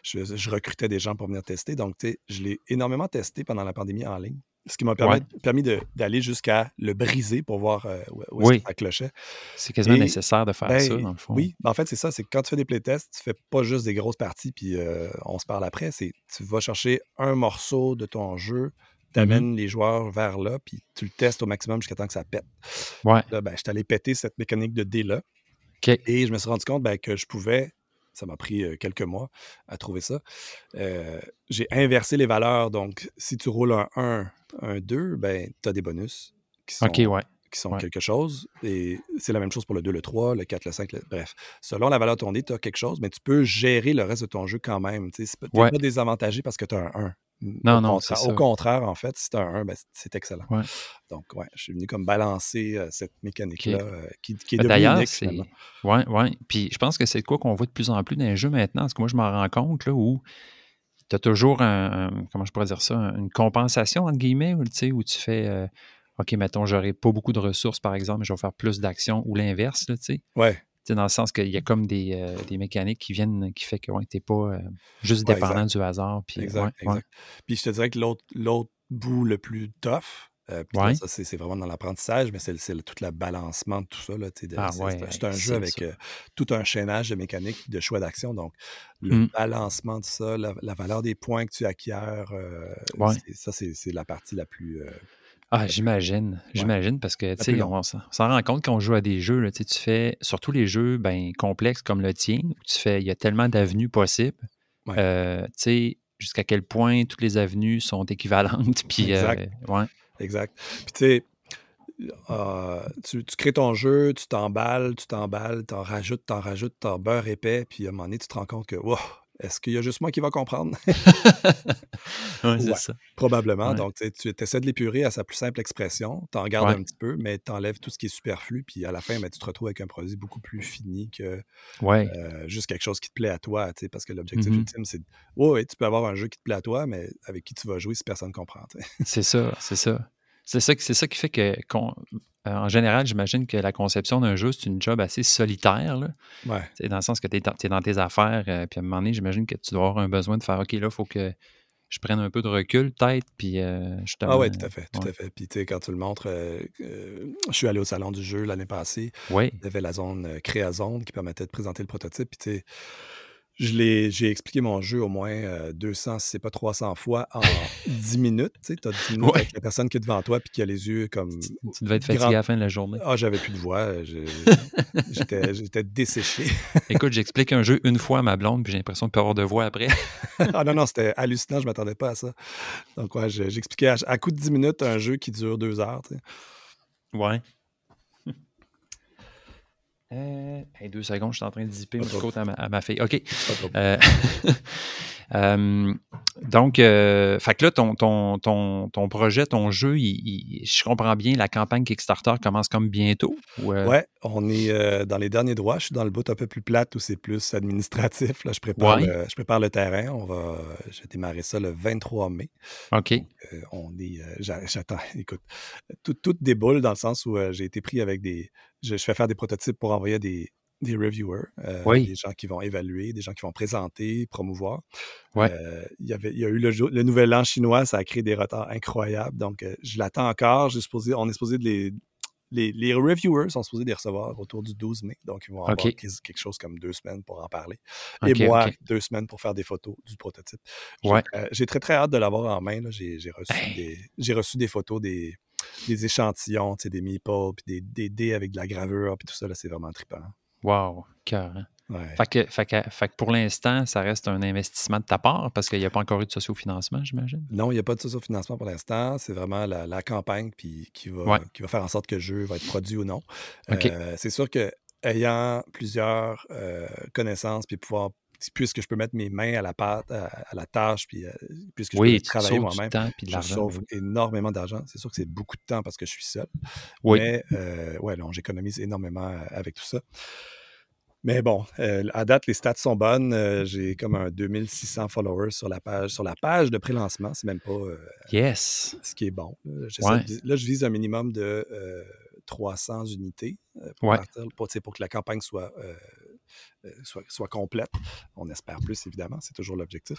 je, je recrutais des gens pour venir tester. Donc, je l'ai énormément testé pendant la pandémie en ligne ce qui m'a permis, d'aller jusqu'à le briser pour voir euh, où, est-ce ça clochait. C'est quasiment nécessaire de faire ça, ben, dans le fond. Oui, ben, en fait, c'est ça. C'est que quand tu fais des playtests, tu fais pas juste des grosses parties, puis euh, on se parle après. C'est tu vas chercher un morceau de ton jeu, tu amènes mm-hmm. les joueurs vers là, puis tu le testes au maximum jusqu'à temps que ça pète. Ouais. Là, ben, je suis allé péter cette mécanique de dé-là. Et je me suis rendu compte ben, que je pouvais ça m'a pris quelques mois à trouver ça. j'ai inversé les valeurs. Donc, si tu roules un 1, un 2, ben, tu as des bonus qui sont, qui sont quelque chose. Et c'est la même chose pour le 2, le 3, le 4, le 5. Bref, selon la valeur de ton dé, tu as quelque chose, mais tu peux gérer le reste de ton jeu quand même. Tu n'es pas désavantagé parce que tu as un 1. Non, non, c'est Au contraire, en fait, si tu as un 1, ben, c'est excellent. Donc, ouais, je suis venu comme balancer euh, cette mécanique-là euh, qui, qui, est ben, devenue D'ailleurs, c'est... Ouais, ouais. Puis je pense que c'est quoi qu'on voit de plus en plus dans les jeux maintenant. Parce que moi, je m'en rends compte là, où tu as toujours un, comment je pourrais dire ça, une compensation, entre guillemets, où, où tu fais euh, OK, mettons, j'aurai pas beaucoup de ressources, par exemple, mais je vais faire plus d'actions ou l'inverse, tu sais. Ouais dans le sens qu'il y a comme des, euh, des, mécaniques qui viennent, qui fait que ouais, tu n'es pas euh, juste dépendant du hasard. Puis, exact, exact. Puis je te dirais que l'autre bout le plus tough, euh, ça, c'est vraiment dans l'apprentissage, mais c'est tout le balancement de tout ça. Ah, c'est un jeu avec tout un chaînage de mécaniques, de choix d'action. Donc, le mmh. balancement de ça, la, valeur des points que tu acquiers, ça, c'est la partie la plus, ah, j'imagine. J'imagine parce que, tu sais, on, s'en rend compte quand on joue à des jeux, là, tu fais, surtout les jeux ben, complexes comme le tien, où tu fais, il y a tellement d'avenues possibles. Euh, tu sais, jusqu'à quel point toutes les avenues sont équivalentes. Puis, exact. Euh, ouais. Exact. Puis, tu sais, euh, tu, crées ton jeu, tu t'emballes, tu t'emballes, t'en rajoutes, t'en rajoutes, t'en beurre épais, puis à un moment donné, tu te rends compte que, wow, est-ce qu'il y a juste moi qui va comprendre? oui, c'est ça. Probablement. Donc, tu essaies de l'épurer à sa plus simple expression. Tu en gardes un petit peu, mais tu enlèves tout ce qui est superflu. Puis à la fin, ben, tu te retrouves avec un produit beaucoup plus fini que euh, juste quelque chose qui te plaît à toi. Parce que l'objectif mmh ultime, c'est. Oui, tu peux avoir un jeu qui te plaît à toi, mais avec qui tu vas jouer si personne ne comprend. c'est ça, c'est ça. C'est ça, ça qui fait que, en général, j'imagine que la conception d'un jeu, c'est une job assez solitaire. Là. Ouais. Dans le sens que tu es, dans tes affaires, puis à un moment donné, j'imagine que tu dois avoir un besoin de faire OK, là, il faut que je prenne un peu de recul, peut-être, puis euh, Ah oui, tout à fait, tout à fait. Puis, tu sais, quand tu le montres, euh, je suis allé au salon du jeu l'année passée. Oui. Il y avait la zone euh, Créazone qui permettait de présenter le prototype. Puis, tu sais, j'ai expliqué mon jeu au moins 200, euh, si c'est pas 300 fois en 10 minutes. Tu sais, as 10 minutes avec la personne qui est devant toi puis qui a les yeux comme. Tu, devais être fatigué à la fin de la journée. Ah, j'avais plus de voix. Euh, j'étais desséché. Écoute, j'explique un jeu une fois à ma blonde puis j'ai l'impression de pas avoir de voix après. ah non, non, c'était hallucinant. Je m'attendais pas à ça. Donc, ouais, j'expliquais à, coup de 10 minutes un jeu qui dure deux heures. Tu sais. Ouais. Euh, deux secondes, je suis en train de zipper une côte à ma, à ma fille. OK. Euh, euh, donc, euh, fait que là, ton, ton, ton, ton, projet, ton jeu, je comprends bien, la campagne Kickstarter commence comme bientôt? Ou Ouais, on est dans les derniers droits. Je suis dans le bout un peu plus plate où c'est plus administratif. Là, je, prépare le, je prépare le terrain. On va, je vais démarrer ça le 23 mai. OK. on est, j'attends, écoute, tout, tout déboule dans le sens où j'ai été pris avec des, je, fais faire des prototypes pour envoyer des, des reviewers, euh, des gens qui vont évaluer, des gens qui vont présenter, promouvoir. Euh, il, y avait, il y a eu le, le, nouvel an chinois, ça a créé des retards incroyables. Donc, euh, je l'attends encore. Supposé, on est supposé de les, les, les, reviewers sont supposés les recevoir autour du 12 mai. Donc, ils vont avoir quelque chose comme deux semaines pour en parler. Et moi, deux semaines pour faire des photos du prototype. J'ai très, très hâte de l'avoir en main. J'ai reçu, des, reçu des photos des, des échantillons, des meeples, puis des, des dés avec de la gravure, puis tout ça, c'est vraiment trippant. Wow, cœur. Fait, que, fait, que, pour l'instant, ça reste un investissement de ta part parce qu'il n'y a pas encore eu de sociofinancement, j'imagine? Non, il n'y a pas de sociofinancement pour l'instant. C'est vraiment la, campagne puis, qui, va, qui va faire en sorte que le jeu va être produit ou non. Euh, c'est sûr que ayant plusieurs euh, connaissances puis pouvoir puisque je peux mettre mes mains à la pâte, à, la tâche, puis euh, puisque je peux travailler moi-même, je sauve énormément d'argent. C'est sûr que c'est beaucoup de temps parce que je suis seul. Oui. Mais euh, ouais, non, j'économise énormément euh, avec tout ça. Mais bon, à date, les stats sont bonnes. j'ai comme un 2600 followers sur la page, sur la page de pré-lancement. C'est même pas yes. ce qui est bon. là, je vise un minimum de 300 unités pour, pour, que la campagne soit euh, soit, complète. On espère plus, évidemment, c'est toujours l'objectif.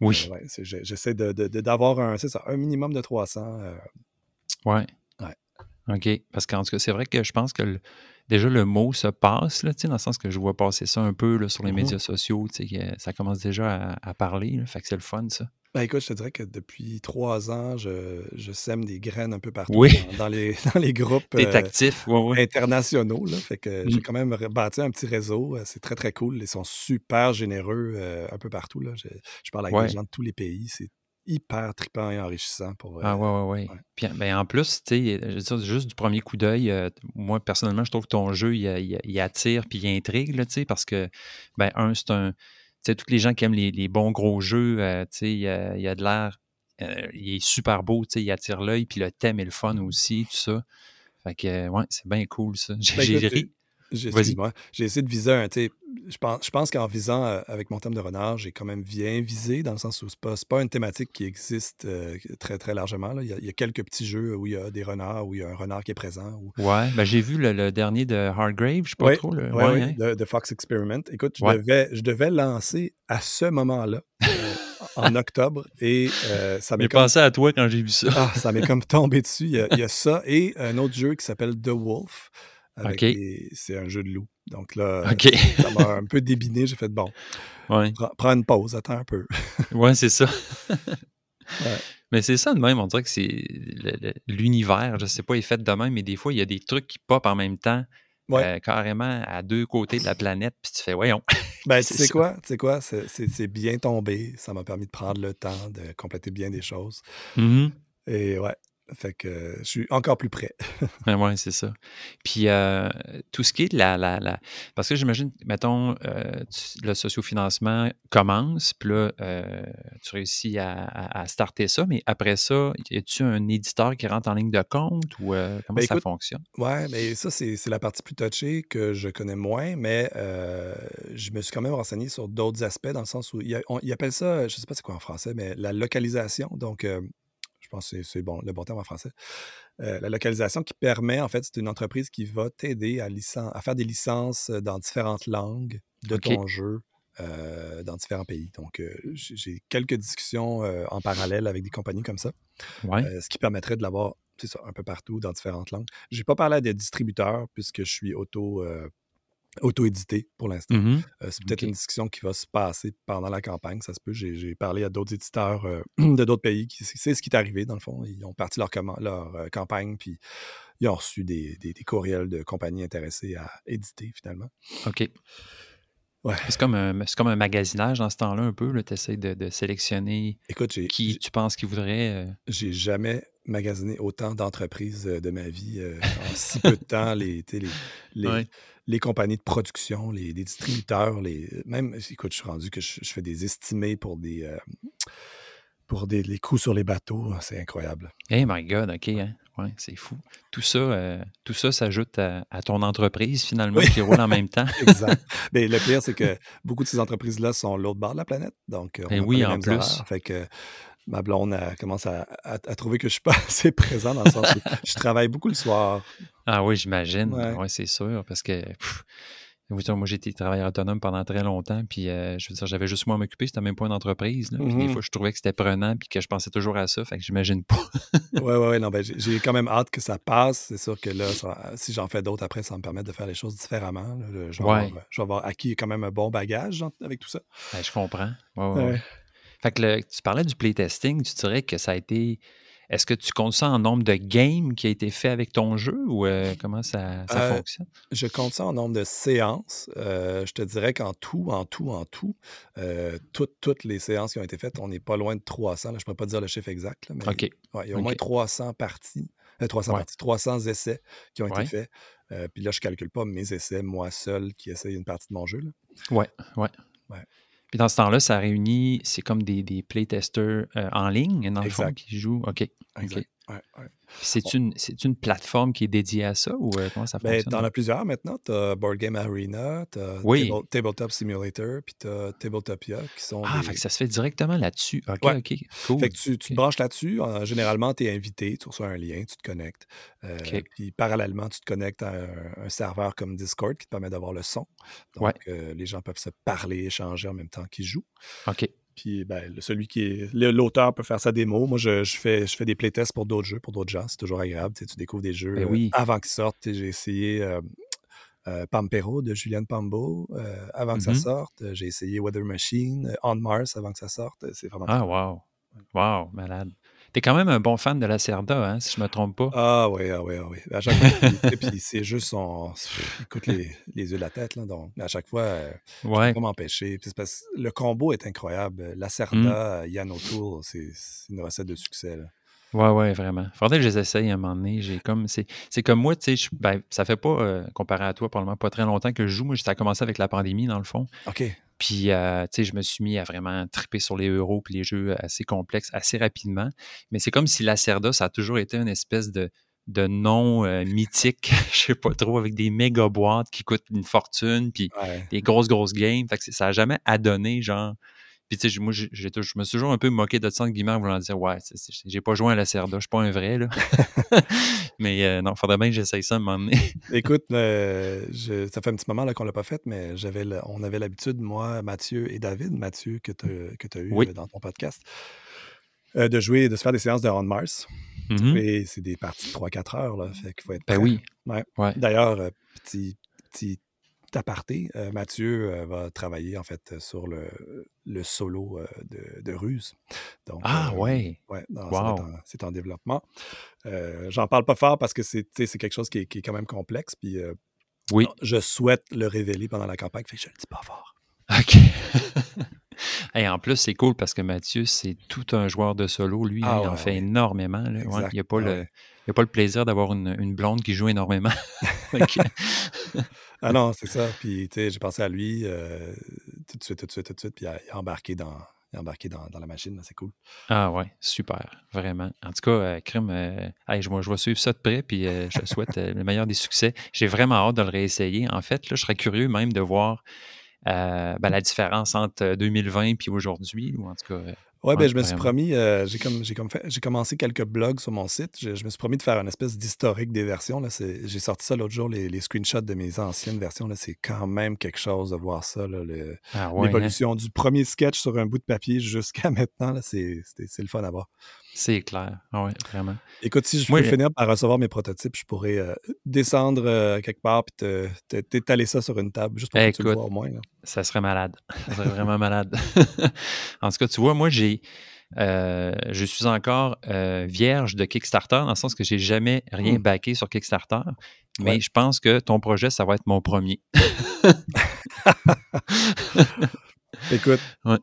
Oui. J'essaie d'avoir un, un minimum de 300. Euh, ouais. ouais. OK. Parce qu'en tout cas, c'est vrai que je pense que déjà le mot se passe, là, dans le sens que je vois passer ça un peu là, sur les mm-hmm. médias sociaux. Ça commence déjà à, parler. Là, fait que c'est le fun, ça. Ben écoute, je te dirais que depuis trois ans, je, je sème des graines un peu partout dans, les, dans les groupes euh, internationaux. Là, fait que j'ai mmh. quand même bâti un petit réseau. Euh, c'est très, très cool. Ils sont super généreux euh, un peu partout. Là. Je, parle avec des gens de tous les pays. C'est hyper trippant et enrichissant pour. ah ouais, ouais, ouais. Puis ben, en plus, tu sais, juste du premier coup d'œil, moi personnellement, je trouve que ton jeu, il, attire puis il intrigue, là, parce que, ben, un, c'est un sais, tous les gens qui aiment les, bons gros jeux, euh, tu sais, il y, a de l'air, euh, il est super beau, tu sais, il attire l'œil, puis le thème est le fun aussi, tout ça. Fait que, ouais, c'est bien cool, ça. J'ai ben, ri. J'ai essayé de viser un. Je pense, je pense qu'en visant euh, avec mon thème de renard, j'ai quand même bien visé, dans le sens où ce n'est pas, une thématique qui existe euh, très, très largement. Là. Il, y a, quelques petits jeux où il y a des renards, où il y a un renard qui est présent. Ouais, ben, j'ai vu le, dernier de Hardgrave, je ne sais pas trop. Le... Ouais, hein. de, Fox Experiment. Écoute, je, devais, je devais lancer à ce moment-là. Euh, en octobre et ça m'est comme... pensé à toi quand j'ai vu ça. ah, ça m'est comme tombé dessus. Il y, a, il y, a, ça et un autre jeu qui s'appelle The Wolf. C'est un jeu de loup. Donc là, ça m'a un peu débiné. J'ai fait bon, prends, une pause, attends un peu. ouais, c'est ça. Mais c'est ça de même, on dirait que c'est l'univers, je sais pas, est fait de même, mais des fois, il y a des trucs qui pop en même temps. Euh, carrément à deux côtés de la planète, puis tu fais, voyons. Ben, tu sais quoi? Tu sais quoi? C'est bien tombé. Ça m'a permis de prendre le temps de compléter bien des choses. Mm-hmm. Et ouais, fait que je suis encore plus prêt. oui, c'est ça. Puis euh, tout ce qui est la. la, la... Parce que j'imagine, mettons, euh, le sociofinancement commence, puis là, euh, tu réussis à, starter ça, mais après ça, y a-tu un éditeur qui rentre en ligne de compte ou comment ben, ça fonctionne? Oui, mais ça, c'est la partie plus touchée que je connais moins, mais je me suis quand même renseigné sur d'autres aspects, dans le sens où il, appelle ça, je ne sais pas c'est quoi en français, mais la localisation. Donc, pense que c'est bon, le bon terme en français. la localisation qui permet, en fait, c'est une entreprise qui va t'aider à, à, faire des licences dans différentes langues de ton jeu dans différents pays. Donc, j'ai quelques discussions en parallèle avec des compagnies comme ça, ce qui permettrait de l'avoir un peu partout dans différentes langues. Je n'ai pas parlé à des distributeurs puisque je suis auto, auto-édité pour l'instant. Mmh c'est peut-être une discussion qui va se passer pendant la campagne, ça se peut. J'ai parlé à d'autres éditeurs de d'autres pays qui c'est ce qui est arrivé dans le fond. Ils ont parti leur, leur campagne puis ils ont reçu des, des, courriels de compagnies intéressées à éditer finalement. OK. C'est comme, un, comme un magasinage dans ce temps-là, un peu. Tu essaies de, sélectionner qui tu penses qu'il voudrait. Euh. J'ai jamais magasiné autant d'entreprises euh, de ma vie euh, en si peu de temps. Les, les, les, compagnies de production, les, distributeurs, les, même, écoute, je suis rendu que je, fais des estimés pour des. pour des, les coûts sur les bateaux, c'est incroyable. Hey my God, OK. Hein? C'est fou. Tout ça, euh, tout ça s'ajoute à, ton entreprise, finalement, qui roule en même temps. exact. Mais le pire, c'est que beaucoup de ces entreprises-là sont l'autre bord de la planète. Donc, on ben oui, en plus. Fait que ma blonde commence à, trouver que je suis pas assez présent dans le sens où je travaille beaucoup le soir. Ah oui, j'imagine. Oui, c'est sûr. Parce que moi, j'ai été travailleur autonome pendant très longtemps, puis euh, je veux dire, j'avais juste moi à m'occuper, c'était même pas une entreprise. Des mmh fois, je trouvais que c'était prenant, puis que je pensais toujours à ça, fait que j'imagine pas. oui, oui, ouais, non, ben, j'ai quand même hâte que ça passe. C'est sûr que là, si j'en fais d'autres après, ça va me permettre de faire les choses différemment. je, vais avoir, acquis quand même un bon bagage avec tout ça. Ben, je comprends. Ouais, Fait que tu parlais du playtesting, tu dirais que ça a été est-ce que tu comptes ça en nombre de games qui a été fait avec ton jeu ou euh, comment ça, euh, fonctionne? Je compte ça en nombre de séances. Euh, je te dirais qu'en tout, en tout, en tout, toutes, les séances qui ont été faites, on n'est pas loin de 300. je ne pourrais pas dire le chiffre exact. mais il y a au moins 300 parties. 300 parties, 300 essais qui ont été faits. puis là, je ne calcule pas mes essais, moi seul, qui essaye une partie de mon jeu. Oui, ouais. ouais. Puis dans ce temps-là, ça réunit, c'est comme des, des playtesters euh, en ligne, dans le fond, qui jouent. OK. C'est une, une plateforme qui est dédiée à ça ou euh, comment ça ben, fonctionne? Ben, en as plusieurs maintenant. Tu as Board Game Arena, tu as Tabletop Simulator, puis tu as Tabletopia qui sont. Ah, fait que ça se fait directement là-dessus. OK, OK. Cool. Fait que tu, tu te branches là-dessus. généralement, tu es invité, tu reçois un lien, tu te connectes. Euh, puis parallèlement, tu te connectes à un, serveur comme Discord qui te permet d'avoir le son. Donc, euh, les gens peuvent se parler, échanger en même temps qu'ils jouent. OK. Puis ben, celui qui est. L'auteur peut faire sa démo. Moi, je, fais, je fais des playtests pour d'autres jeux, pour d'autres gens. C'est toujours agréable. Tu, découvres des jeux ben euh, avant qu'ils sortent. J'ai essayé euh, euh, Pampero de Julian Pambo avant que ça mm-hmm. sorte. J'ai essayé Weather Machine, On Mars avant que ça sorte. C'est vraiment. Ah, wow. Wow, malade. T'es quand même un bon fan de la Cerda, hein, si je me trompe pas. Ah oui, ah oui, ah oui. À chaque fois, puis ces jeux sont. Écoute les, les yeux de la tête, là. Donc, à chaque fois, euh, je ne peux pas m'empêcher. Le combo est incroyable. La Cerda, mmh. Yann O'Toole, c'est une recette de succès. Là. Ouais, ouais, vraiment. Faudrait que je les essaye à un moment donné. J'ai comme, c'est, comme moi, tu sais, ben, ça fait pas, euh, comparé à toi, probablement pas très longtemps que je joue. Moi, ça a commencé avec la pandémie, dans le fond. OK. Puis, euh, tu sais, je me suis mis à vraiment triper sur les euros puis les jeux assez complexes assez rapidement. Mais c'est comme si la Cerda, ça a toujours été une espèce de, de nom euh, mythique, je sais pas trop, avec des méga boîtes qui coûtent une fortune, puis des grosses, grosses games. Fait que ça n'a jamais adonné, genre, puis, tu sais, moi, je me suis toujours un peu moqué de ça, en guillemets, en voulant dire, ouais, j'ai pas joué à la Cerda, je suis pas un vrai, là. mais euh, non, il faudrait bien que j'essaye ça à un moment donné. Écoute, euh, ça fait un petit moment qu'on l'a pas fait, mais j'avais on avait l'habitude, moi, Mathieu et David, Mathieu, que tu as eu euh, dans ton podcast, de jouer, de se faire des séances de Round Mars. Mm-hmm. Et c'est des parties de 3-4 heures, là. Fait qu'il faut être. Ben oui. Ouais. D'ailleurs, petit, petit aparté, euh, Mathieu euh, va travailler en fait sur le, le solo euh, de, de, Ruse. Donc, ah ouais. ouais c'est en, développement. J'en parle pas fort parce que c'est quelque chose qui est, qui est, quand même complexe. Puis oui. je souhaite le révéler pendant la campagne, fait que je le dis pas fort. OK. Et en plus, c'est cool parce que Mathieu, c'est tout un joueur de solo. Lui, ah il en fait énormément. il n'y a, pas le, a pas le plaisir d'avoir une, une, blonde qui joue énormément. ah non, c'est ça. Puis, tu sais, j'ai pensé à lui euh, tout de suite, tout de suite, tout de suite. Puis, il a, embarqué dans, embarqué dans, dans la machine. C'est cool. Ah ouais, super. Vraiment. En tout cas, euh, Crime, euh, je, je vais suivre ça de près. Puis, je souhaite le meilleur des succès. J'ai vraiment hâte de le réessayer. En fait, là, je serais curieux même de voir. Ben, la différence entre 2020 et aujourd'hui, ou en tout cas Ouais, ben, je me suis promis, euh, j'ai comme, comme j'ai commencé quelques blogs sur mon site. Je, me suis promis de faire une espèce d'historique des versions. Là. J'ai sorti ça l'autre jour, les, screenshots de mes anciennes versions. Là. C'est quand même quelque chose de voir ça. Ah hein? L'évolution du premier sketch sur un bout de papier jusqu'à maintenant, c'est le fun à voir. C'est clair. Ah oui, vraiment. Écoute, si je peux finir par recevoir mes prototypes, je pourrais euh, descendre euh, quelque part et t'étaler ça sur une table juste pour que tu le vois au moins. Ça serait malade. Ça serait vraiment malade. en tout cas, tu vois, moi, j'ai. Euh, je suis encore vierge de Kickstarter, dans le sens que j'ai jamais rien mmh. backé sur Kickstarter. Mais je pense que ton projet, ça va être mon premier. Écoute, ouais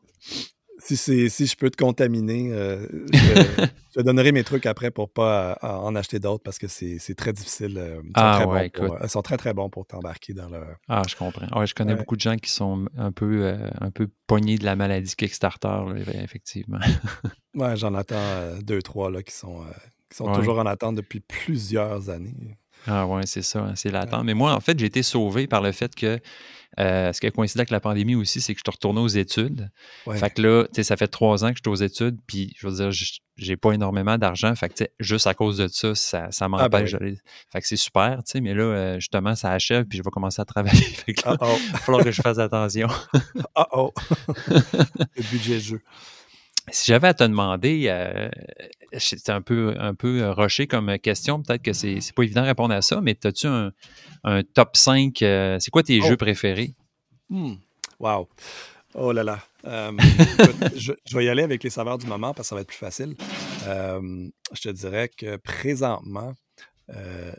si, si je peux te contaminer, euh, je, te donnerai mes trucs après pour pas euh, en acheter d'autres parce que c'est très difficile. Euh, ils, sont ah, très ouais, bons pour, ils sont très très bons pour t'embarquer dans le. Ah, je comprends. je connais beaucoup de gens qui sont un peu, un peu pognés de la maladie Kickstarter, effectivement. ouais, j'en attends deux, trois là, qui sont, qui sont toujours en attente depuis plusieurs années. Ah ouais, c'est ça, hein, c'est l'attente. Mais moi, en fait, j'ai été sauvé par le fait que euh, ce qui a coïncidé avec la pandémie aussi, c'est que je suis retourné aux études. Fait que là, ça fait trois ans que je suis aux études, puis je veux dire, j'ai pas énormément d'argent. Fait que juste à cause de ça, ça, ça ah, ben m'empêche d'aller. Fait que c'est super, tu sais, mais là, euh, justement, ça achève, puis je vais commencer à travailler. fait que là, il va falloir que je fasse attention. oh oh! Le budget jeu. Si j'avais à te demander, euh, c'est un peu, un peu euh, rushé comme question, peut-être que c'est pas évident de répondre à ça, mais as-tu un, top 5? Euh, c'est quoi tes jeux oh. préférés? Hmm. Wow! Oh là là! je, vais y aller avec les saveurs du moment parce que ça va être plus facile. je te dirais que présentement, euh,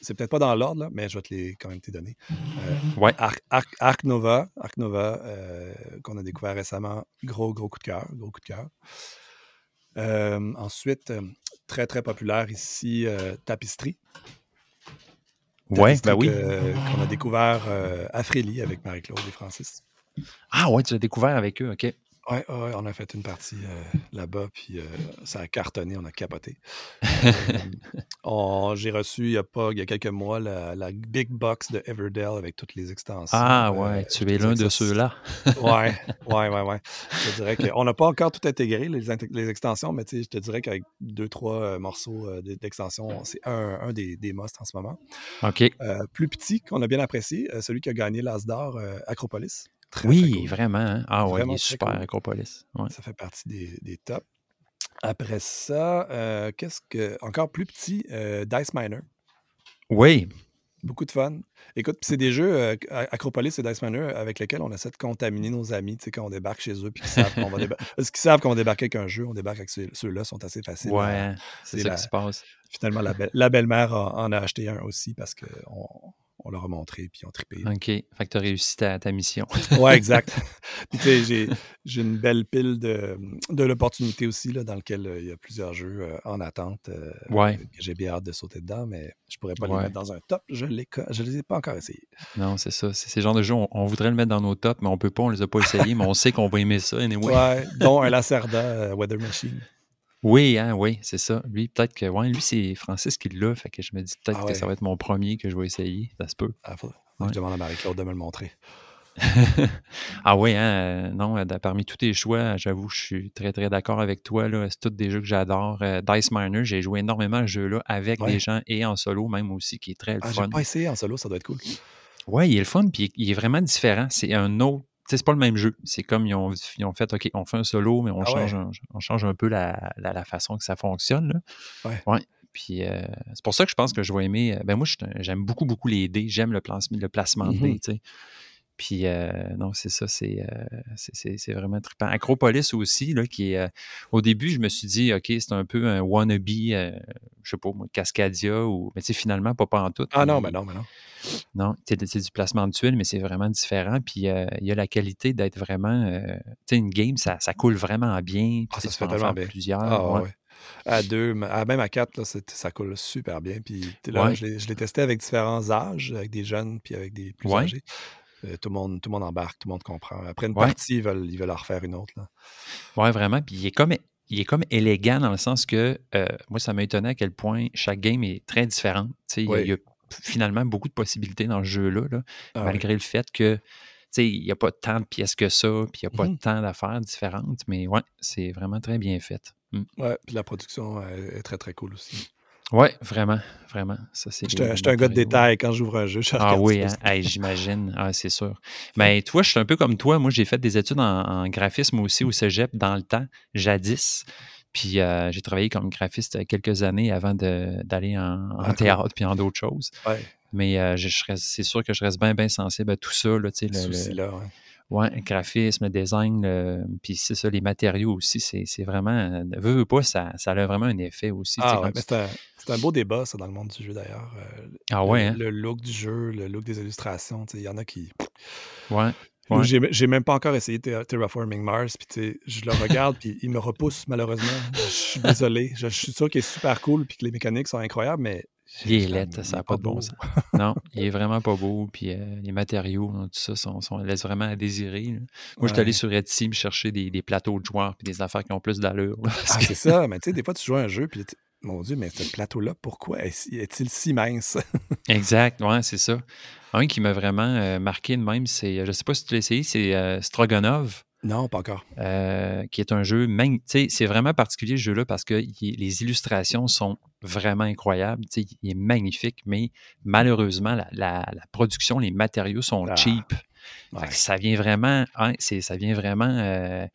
c'est peut-être pas dans l'ordre, mais je vais te les quand même te donner. Euh, ouais. Arc, Nova, Arc Nova euh, qu'on a découvert récemment, gros, gros coup de cœur, gros coup de cœur. Ensuite, très, très populaire ici, Tapisserie. Ouais, ben oui. qu'on a découvert à Frélie avec Marie-Claude et Francis. Ah ouais, tu l'as découvert avec eux, OK. Oui, ouais, on a fait une partie euh, là-bas, puis euh, ça a cartonné, on a capoté. J'ai reçu il y, a pas, il y a quelques mois la, Big Box de Everdell avec toutes les extensions. Ah ouais, euh, tu es l'un de ceux-là. ouais, ouais, ouais, ouais. Je dirais qu'on n'a pas encore tout intégré, les, les extensions, mais je te dirais qu'avec deux, trois morceaux d'extension, c'est un, un des, des musts en ce moment. OK. plus petit, qu'on a bien apprécié, celui qui a gagné l'As d'or, Acropolis oui, vraiment. Hein. Ah ouais, il est super, Acropolis. Ça fait partie des, tops. Après ça, euh, qu'est-ce que. Encore plus petit, euh, Dice Miner. Oui. Beaucoup de fun. Écoute, c'est des jeux, euh, Acropolis et Dice Miner, avec lesquels on essaie de contaminer nos amis, tu sais, quand on débarque chez eux, puis qu'ils savent qu'on va débarquer. Parce qu'ils savent qu'on va débarquer avec un jeu, on débarque avec ceux-là, sont assez faciles. Ouais, c'est ça qui se passe. Finalement, la, belle-mère en a acheté un aussi parce qu'on on leur a montré, puis ils ont trippé. OK. Fait que tu as réussi ta, mission. ouais, exact. puis tu sais, j'ai une belle pile de, de l'opportunité aussi, là, dans lequel euh, il y a plusieurs jeux euh, en attente. Euh, ouais. J'ai bien hâte de sauter dedans, mais je pourrais pas les mettre dans un top. Je ne les ai pas encore essayés. Non, c'est ça. C'est ces genres de jeux, on, voudrait le mettre dans nos tops, mais on peut pas, on les a pas essayés, mais on sait qu'on va aimer ça anyway. Ouais, dont un Lacerda Weather Machine. Oui, hein, oui, c'est ça. Lui, peut-être que. Ouais, lui, c'est Francis qui l'a. Fait que je me dis peut-être ah que ça va être mon premier que je vais essayer. Ça se peut. Ah, Je demande à Marie-Claude de me le montrer. ah oui, hein, euh, non, euh, parmi tous tes choix, j'avoue, je suis très, très d'accord avec toi. C'est tous des jeux que j'adore. Euh, Dice Miner, j'ai joué énormément à ce jeu-là avec des gens et en solo même aussi, qui est très ah, fun. J'ai pas essayé en solo, ça doit être cool. Oui, il est le fun, puis il est vraiment différent. C'est un autre c'est pas le même jeu. C'est comme ils ont, ils ont, fait, OK, on fait un solo, mais on, ah change, un, on change un peu la, la, façon que ça fonctionne. Là. Ouais. Puis euh, c'est pour ça que je pense que je vais aimer. Euh, ben moi, j'aime beaucoup, beaucoup les dés. J'aime le, placement, le placement de dés. Puis, euh, non, c'est ça, c'est, c'est, vraiment trippant. Acropolis aussi, là, qui est. au début, je me suis dit, OK, c'est un peu un wannabe, je sais pas, moi, Cascadia, ou, mais tu sais, finalement, pas, pas en tout. Ah non, mais non, mais non. Non, c'est du placement de tuiles, mais c'est vraiment différent. Puis euh, il y a la qualité d'être vraiment. Euh, tu sais, une game, ça, ça, coule vraiment bien. Ah, ça se fait tellement bien. Plusieurs. Ah, ouais. À deux, même à quatre, là, ça coule super bien. Puis là, je l'ai testé avec différents âges, avec des jeunes puis avec des plus âgés. Euh, tout, le monde, tout le monde embarque, tout le monde comprend. Après une partie, ils veulent, ils veulent en refaire une autre. Oui, vraiment. Puis il est comme il est comme élégant dans le sens que moi, ça m'a étonné à quel point chaque game est très différente. Il y a finalement beaucoup de possibilités dans ce jeu-là, ah malgré le fait que il n'y a pas tant de pièces que ça, puis il n'y a pas Mhm. tant d'affaires différentes, mais ouais, c'est vraiment très bien fait. Mm. Ouais, puis la production est, est très, très cool aussi. Ouais, vraiment, vraiment. Ça, c'est J'étais des- un- gars de détail. Quand j'ouvre un jeu, je Ah oui, hein? Hey, j'imagine. Ah, c'est sûr. Mais toi, je suis un peu comme toi. Moi, j'ai fait des études en, en graphisme aussi au cégep dans le temps, jadis. Puis euh, j'ai travaillé comme graphiste quelques années avant d'aller en, théâtre puis en d'autres choses. Ouais, Mais euh, je, je c'est sûr que je reste bien, bien sensible à tout ça. Là, le, le- souci-là. Ouais. graphisme, design, le- puis c'est ça, les matériaux aussi. C'est, vraiment. euh, Veux, veux pas, ça, ça a vraiment un effet aussi. Ah ouais, c'est un, beau débat, ça, dans le monde du jeu, d'ailleurs. Euh, ah le, ouais, hein? le look du jeu, le look des illustrations. tu sais, Il y en a qui. Ouais. J'ai même pas encore essayé Terra- Terraforming Mars, puis tu sais, je le regarde, puis il me repousse malheureusement. Je suis désolé. Je, je suis sûr qu'il est super cool, puis que les mécaniques sont incroyables, mais. Il est laid, il ça n'a pas de bon sens. Non, il est vraiment pas beau. Puis euh, les matériaux, tout ça, sont, sont- laissent vraiment à désirer. là. Moi, je suis allé sur Etsy me chercher des, des plateaux de joueurs puis des affaires qui ont plus d'allure. Ah, que- c'est ça. Mais tu sais, des fois, tu joues à un jeu, puis mon Dieu, mais ce plateau-là, pourquoi est- est-il si mince? exact, ouais, c'est ça. Un qui m'a vraiment euh, marqué de même, c'est, je sais pas si tu l'as essayé, c'est euh, Stroganov. Non, pas encore. euh, qui est un jeu C'est vraiment particulier ce jeu-là parce que il- les illustrations sont vraiment incroyables. Il est magnifique, mais malheureusement, la, la- la production, les matériaux sont Ah, cheap. Ouais. ça vient vraiment, hein, ça vient vraiment euh,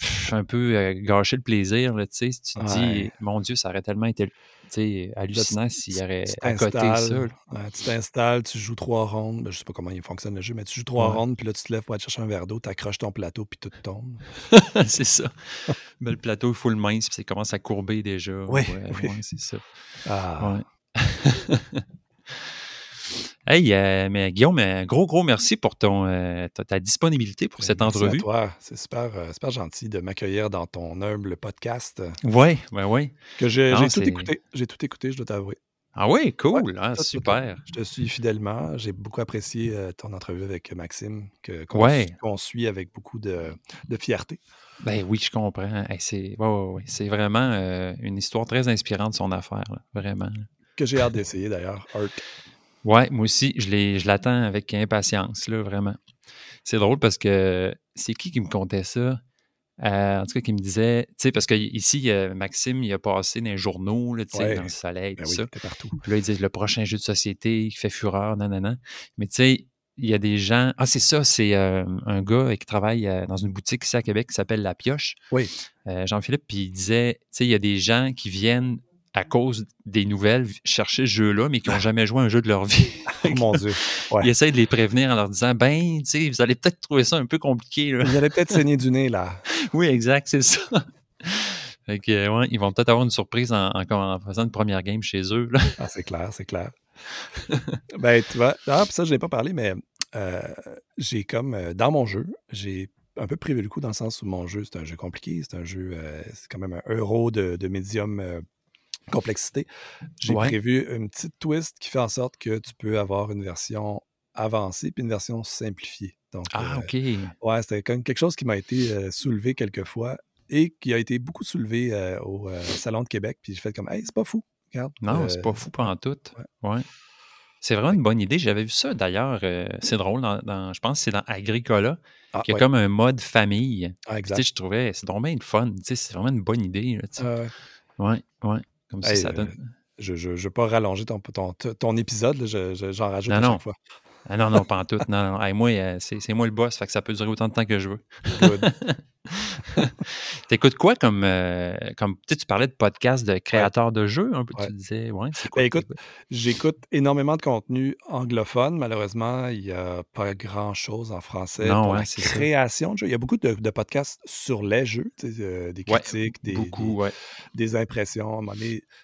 pff, un peu euh, gâcher le plaisir. Là, tu sais. Si tu te dis, mon Dieu, ça aurait tellement été hallucinant s'il y aurait à côté ça. ouais, tu t'installes, tu joues trois rondes. Ben, je sais pas comment il fonctionne le jeu, mais tu joues trois Ouais. rondes, puis là, tu te lèves pour aller chercher un verre d'eau, tu accroches ton plateau, puis tout tombe. c'est ça. Mais le plateau est full mince, puis ça commence à courber déjà. Ouais, oui. ouais, c'est ça. Ah, Ouais. hey, euh, mais Guillaume, un gros, gros merci pour ton, euh, ta, ta disponibilité pour ben, cette merci à entrevue. toi. C'est super, euh, super gentil de m'accueillir dans ton humble podcast euh, Oui, oui, oui. que j'ai tout écouté. J'ai tout écouté, je dois t'avouer. Ah oui, cool. Tout. super. Je te suis fidèlement. J'ai beaucoup apprécié euh, ton entrevue avec Maxime, que- qu'on Ouais. suit avec beaucoup de, de fierté. Ben oui, je comprends. Hey, c'est ouais, ouais, ouais. C'est vraiment euh, une histoire très inspirante, son affaire, là, vraiment. Que j'ai hâte d'essayer d'ailleurs. Art. Ouais, moi aussi, je l'attends avec impatience, là, vraiment. C'est drôle parce que c'est qui qui me contait ça? Euh, en tout cas, qui me disait, tu sais, parce qu'ici, Maxime, il a passé dans les journaux, là, tu sais, Ouais. dans le soleil, Ben tout oui, ça. t'es partout. Puis là, ils disent le prochain jeu de société qui fait fureur, non, non, non. Mais tu sais, il y a des gens. Ah, c'est ça, c'est euh, un gars qui travaille euh, dans une boutique ici à Québec qui s'appelle La Pioche. Oui. Jean-Philippe, puis il disait, tu sais, il y a des gens qui viennent à cause des nouvelles chercher ce jeu-là, mais qui n'ont jamais joué à un jeu de leur vie. Oh mon Dieu. Ouais. Il essaie de les prévenir en leur disant, ben, tu sais, vous allez peut-être trouver ça un peu compliqué. là. Vous allez peut-être saigner du nez là. oui, exact, c'est ça. Fait que, euh, ouais, ils vont peut-être avoir une surprise en, en- en faisant une première game chez eux. là. Ah, c'est clair, c'est clair. ben, tu vois, ah, ça, je n'ai pas parlé, mais euh, j'ai comme, euh, dans mon jeu, j'ai un peu privé le coup dans le sens où mon jeu, c'est un jeu compliqué, c'est un jeu, euh, c'est quand même un euro de, de médium complexité. J'ai Ouais. prévu une petite twist qui fait en sorte que tu peux avoir une version avancée puis une version simplifiée. Donc, Ah, euh, OK. Ouais, c'était comme quelque chose qui m'a été euh, soulevé quelques fois et qui a été beaucoup soulevé euh, au euh, Salon de Québec. Puis j'ai fait comme, hey, c'est pas fou. Regarde. Non, c'est pas fou pendant tout. ouais. Ouais. C'est vraiment une bonne idée. J'avais vu ça d'ailleurs. c'est drôle. Dans, dans- je pense que c'est dans Agricola, ah, qu'il y a ouais. comme un mode famille. Ah, exact. Tu sais, je trouvais, c'est vraiment une fun. Tu sais, C'est vraiment une bonne idée. là, tu sais. Ouais, ouais. Comme ça, Hey, ça euh, donne. je ne veux pas rallonger ton, ton, ton épisode, là, je- je- j'en rajoute Non, à non. chaque fois. Ah non, non, pas en tout. Non, non. Hey, moi, euh, c'est c'est moi le boss, fait que ça peut durer autant de temps que je veux. T'écoutes quoi comme. euh, comme tu parlais de podcast de créateurs de jeux, un peu. Ouais. Tu disais, ouais, quoi? Ben, écoute? J'écoute énormément de contenu anglophone. Malheureusement, il n'y a pas grand-chose en français Non, pour ouais, la c'est ça. création de jeux. Il y a beaucoup de, de podcasts sur les jeux, euh, des critiques, des, Beaucoup, des, des impressions.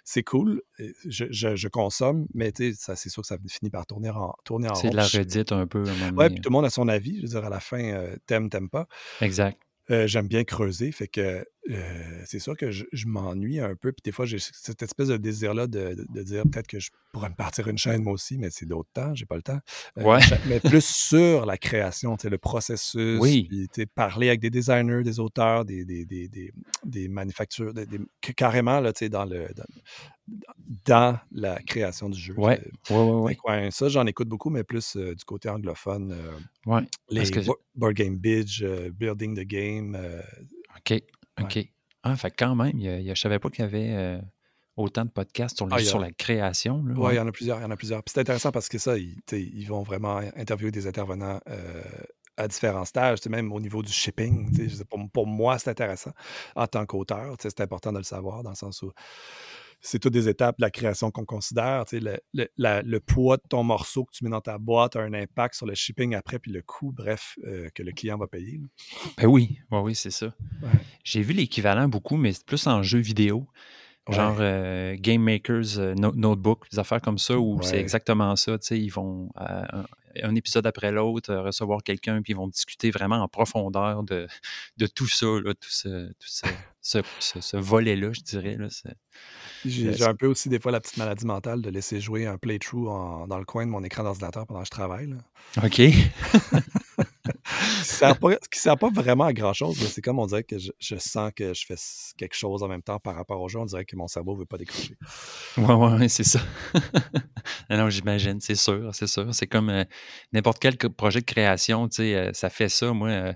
C'est cool, je, je- je consomme, mais ça, c'est sûr que ça finit par tourner en, tourner en C'est rond. De redite un peu. Ouais, donné. puis tout le monde a son avis. Je veux dire, à la fin, euh, t'aimes, t'aimes pas. Exact. Euh, J'aime bien creuser, fait que euh, c'est sûr que je, m'ennuie un peu. Puis des fois, j'ai cette espèce de désir-là de, dire peut-être que je pourrais me partir une chaîne moi aussi, mais c'est d'autres temps, j'ai pas le temps. Euh, mais plus sur la création, le processus, oui. puis, parler avec des designers, des auteurs, des, des, des, des, manufactures, carrément là, dans, le, dans, la création du jeu. Ouais, ouais, ouais, ça, j'en écoute beaucoup, mais plus euh, du côté anglophone. ouais. Les Board Game Bidge, Building the Game. OK. OK. Ah, fait quand même, il y a, je savais pas qu'il y avait euh, autant de podcasts sur, ah, sur la création. Oui, il y en a plusieurs. Il y en a plusieurs. c'est intéressant parce que ça, ils, ils, vont vraiment interviewer des intervenants euh, à différents stages, même au niveau du shipping. Pour, pour moi, c'est intéressant en tant qu'auteur. C'est important de le savoir dans le sens où c'est toutes des étapes de la création qu'on considère. Le, le, poids de ton morceau que tu mets dans ta boîte a un impact sur le shipping après, puis le coût, bref, euh, que le client va payer. Ben oui, oui, c'est ça. J'ai vu l'équivalent beaucoup, mais c'est plus en jeu vidéo. Genre euh, Game Makers euh, Notebook, des affaires comme ça, où c'est exactement ça. Ils vont, un, épisode après l'autre, recevoir quelqu'un, puis ils vont discuter vraiment en profondeur de, de tout ça, tout ce, tout ce, ce, volet-là, je dirais. Là, j'ai un peu aussi des fois la petite maladie mentale de laisser jouer un playthrough dans le coin de mon écran d'ordinateur pendant que je travaille. OK. ce qui ne sert pas vraiment à grand-chose. C'est comme on dirait que je, sens que je fais quelque chose en même temps par rapport au jeu. On dirait que mon cerveau ne veut pas décrocher. Ouais, ouais, c'est ça. non, j'imagine, c'est sûr, c'est sûr. C'est comme euh, n'importe quel projet de création, tu sais, euh, ça fait ça. Moi, euh,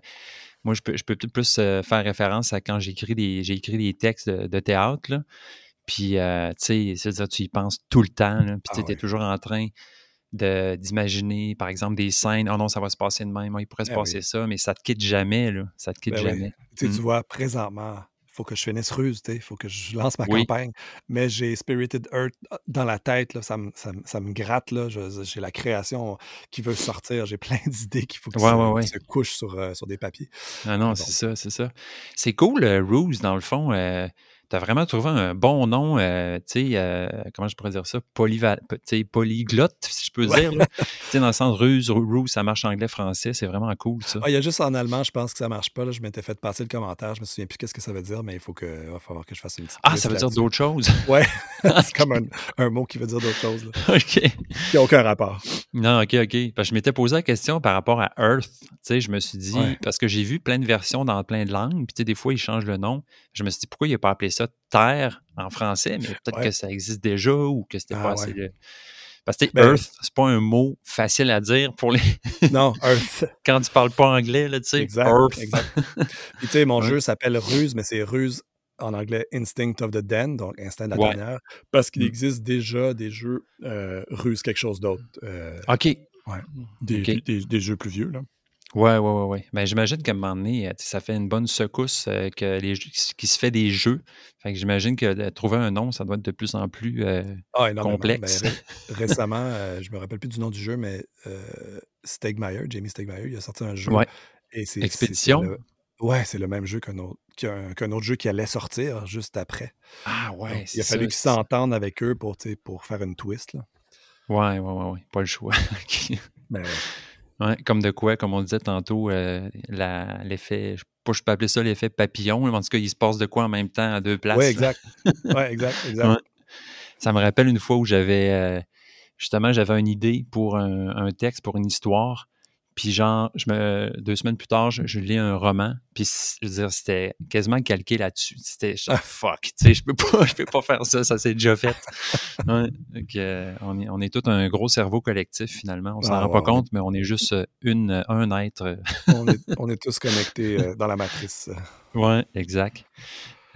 moi je peux, je peux peut-être plus faire référence à quand j'écris des, j'ai écrit des textes de, de théâtre. Là. Puis, euh, tu sais, c'est-à-dire, tu y penses tout le temps. puis, tu ah es toujours en train d'imaginer, par exemple, des scènes. Oh non, ça va se passer de même. il pourrait se ben passer ça, mais ça te quitte jamais. Là. Ça te quitte ben jamais. Tu mmh. vois, présentement, faut que je finisse Ruse, il faut que je lance ma campagne. Mais j'ai Spirited Earth ah, dans la tête, là, ça, me, ça, me gratte. J'ai la création qui veut sortir. J'ai plein d'idées qu'il faut que ça, se couche sur, euh, sur des papiers. Ah non, c'est ça, c'est ça. C'est cool, euh, Ruse, dans le fond. Euh, tu as vraiment trouvé un bon nom, euh, tu sais, euh, comment je pourrais dire ça, polyglotte, si je peux dire. tu sais, dans le sens ruse, ruse, ça marche anglais-français, c'est vraiment cool, ça. Ah, il y a juste en allemand, je pense que ça marche pas. Là. Je m'étais fait passer le commentaire, je me souviens plus qu'est-ce que ça veut dire, mais il faut que, va falloir que je fasse une petite. Ah, ça veut dire d'autres choses? Ouais, c'est comme un, mot qui veut dire d'autres choses. OK. Qui n'a aucun rapport. Non, OK, OK. Parce que je m'étais posé la question par rapport à Earth. Tu sais, je me suis dit, parce que j'ai vu plein de versions dans plein de langues, puis tu sais, des fois, ils changent le nom. Je me suis dit, pourquoi il n'a pas appelé ça Terre en français, mais peut-être que ça existe déjà ou que c'était ah pas assez. Parce que ben Earth, c'est pas un mot facile à dire pour les. non, Earth. Quand tu parles pas anglais, là, tu sais. Exact. Exact. tu sais, mon jeu s'appelle Ruse, mais c'est Ruse en anglais Instinct of the Den, donc Instinct de la dernière, parce qu'il mmh. existe déjà des jeux euh, Ruse quelque chose d'autre. Euh, OK. Ouais. Des, des, jeux plus vieux, là. Ouais, ouais, ouais, ouais. Ben, j'imagine qu'à un moment donné, ça fait une bonne secousse que les qui se fait des jeux. Fait que j'imagine que trouver un nom, ça doit être de plus en plus ah, ben, complexe. récemment, je me rappelle plus du nom du jeu, mais Stegmeyer, Jamie Stegmeyer, il a sorti un jeu. Ouais. Et c'est, Expédition? ouais, c'est le même jeu qu'un autre, qu'un, autre jeu qui allait sortir juste après. Ah ouais, il a fallu qu'ils s'entendent avec eux pour, pour faire une twist. Là. Ouais, ouais, ouais, ouais. Pas le choix. ben, Ouais, comme de quoi, comme on disait tantôt, euh, l'effet, je, peux appeler ça l'effet papillon, mais en tout cas, il se passe de quoi en même temps à deux places. Oui, exact. Oui, exact, exact. Ça me rappelle une fois où j'avais, euh, justement, j'avais une idée pour un, texte, pour une histoire, puis genre, je me, deux semaines plus tard, je, lis un roman, puis je veux dire, c'était quasiment calqué là-dessus. C'était ah. fuck, tu sais, je peux pas, je peux pas faire ça, ça s'est déjà fait. ouais, donc, euh, on est, on est tout un gros cerveau collectif finalement. On s'en ah, rend pas compte, mais on est juste euh, une, un être. on, est, on est tous connectés euh, dans la matrice. Ouais, exact.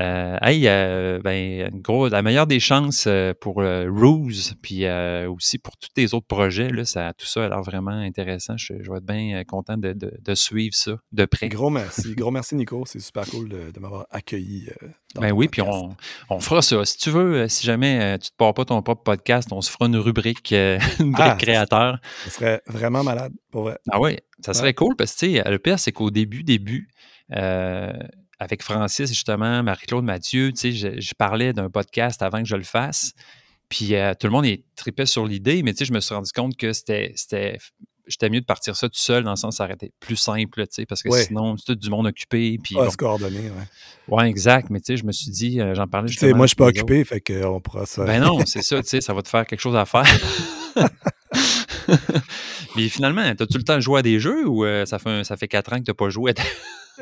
Euh, hey, euh, ben, gros, la meilleure des chances euh, pour Ruse, puis aussi pour tous tes autres projets. Là, ça, tout ça a l'air vraiment intéressant. Je, je, vais être bien content de, de, de, suivre ça de près. Gros merci. Gros merci, Nico. C'est super cool de, de m'avoir accueilli. ben oui, puis on, on, fera ça. Si tu veux, si jamais tu ne te pars pas ton propre podcast, on se fera une rubrique, une rubrique ah, créateur. Ça serait vraiment malade, pour vrai. Ah oui, ça serait cool parce que, le pire, c'est qu'au début, début, euh, avec Francis, justement, Marie-Claude Mathieu, tu sais, je, parlais d'un podcast avant que je le fasse. Puis euh, tout le monde est tripé sur l'idée, mais tu sais, je me suis rendu compte que c'était j'étais mieux de partir ça tout seul, dans le sens ça aurait été plus simple, tu sais, parce que sinon, c'est tout du monde occupé. Puis, ah, se coordonner, ouais. Ouais, exact. Mais tu sais, je me suis dit, euh, j'en parlais justement. moi, je suis pas occupé, fait qu'on pourra ça. Ben non, c'est ça, tu sais, ça va te faire quelque chose à faire. Mais finalement, as-tu le temps de jouer à des jeux ou euh, ça, fait ça fait quatre ans que tu n'as pas joué?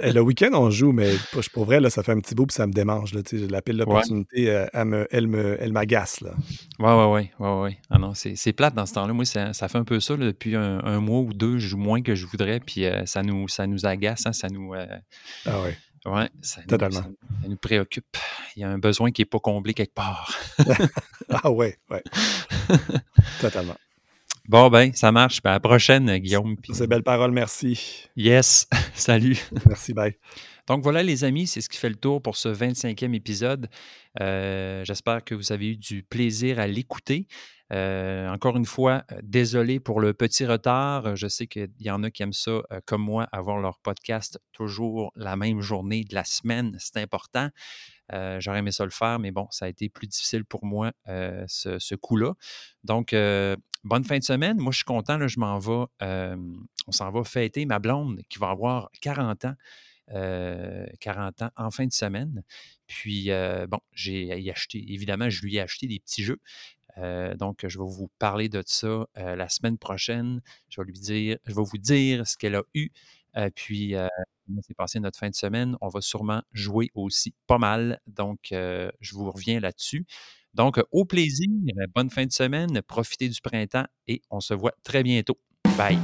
Le week-end, on joue, mais pour vrai, là, ça fait un petit bout et ça me démange. Là, la pile d'opportunités, euh, elle, me, elle m'agace. Là. Ouais, ouais, ouais. ouais, ouais. Ah non, c'est, plate dans ce temps-là. Moi, ça, fait un peu ça. depuis un, mois ou deux, je joue moins que je voudrais, puis ça, nous, ça nous agace, hein, ça nous. ah ouais. Ouais, ça Totalement. Ça, nous préoccupe. Il y a un besoin qui n'est pas comblé quelque part. ah ouais, ouais. Totalement. Bon, ben, ça marche. Ben, à la prochaine, Guillaume. C'est belle parole, merci. Yes, salut. Merci, bye. Donc voilà, les amis, c'est ce qui fait le tour pour ce 25e épisode. Euh, j'espère que vous avez eu du plaisir à l'écouter. Euh, encore une fois, euh, désolé pour le petit retard. Je sais qu'il y en a qui aiment ça, comme moi, avoir leur podcast toujours la même journée de la semaine. C'est important. J'aurais aimé ça le faire, mais bon, ça a été plus difficile pour moi ce, ce coup-là. Donc, bonne fin de semaine. Moi, je suis content. Là, je m'en vais. on s'en va fêter ma blonde qui va avoir 40 ans. 40 ans en fin de semaine. Puis, bon, j'ai acheté, évidemment, je lui ai acheté des petits jeux. donc, je vais vous parler de ça la semaine prochaine. Je vais lui dire, je vais vous dire ce qu'elle a eu. puis, c'est passé notre fin de semaine. On va sûrement jouer aussi pas mal. Donc, je vous reviens là-dessus. Donc, au plaisir, bonne fin de semaine, profitez du printemps et on se voit très bientôt. Bye.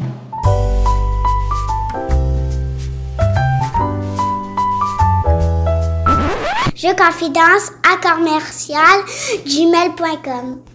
Je confidence à commercial gmail.com.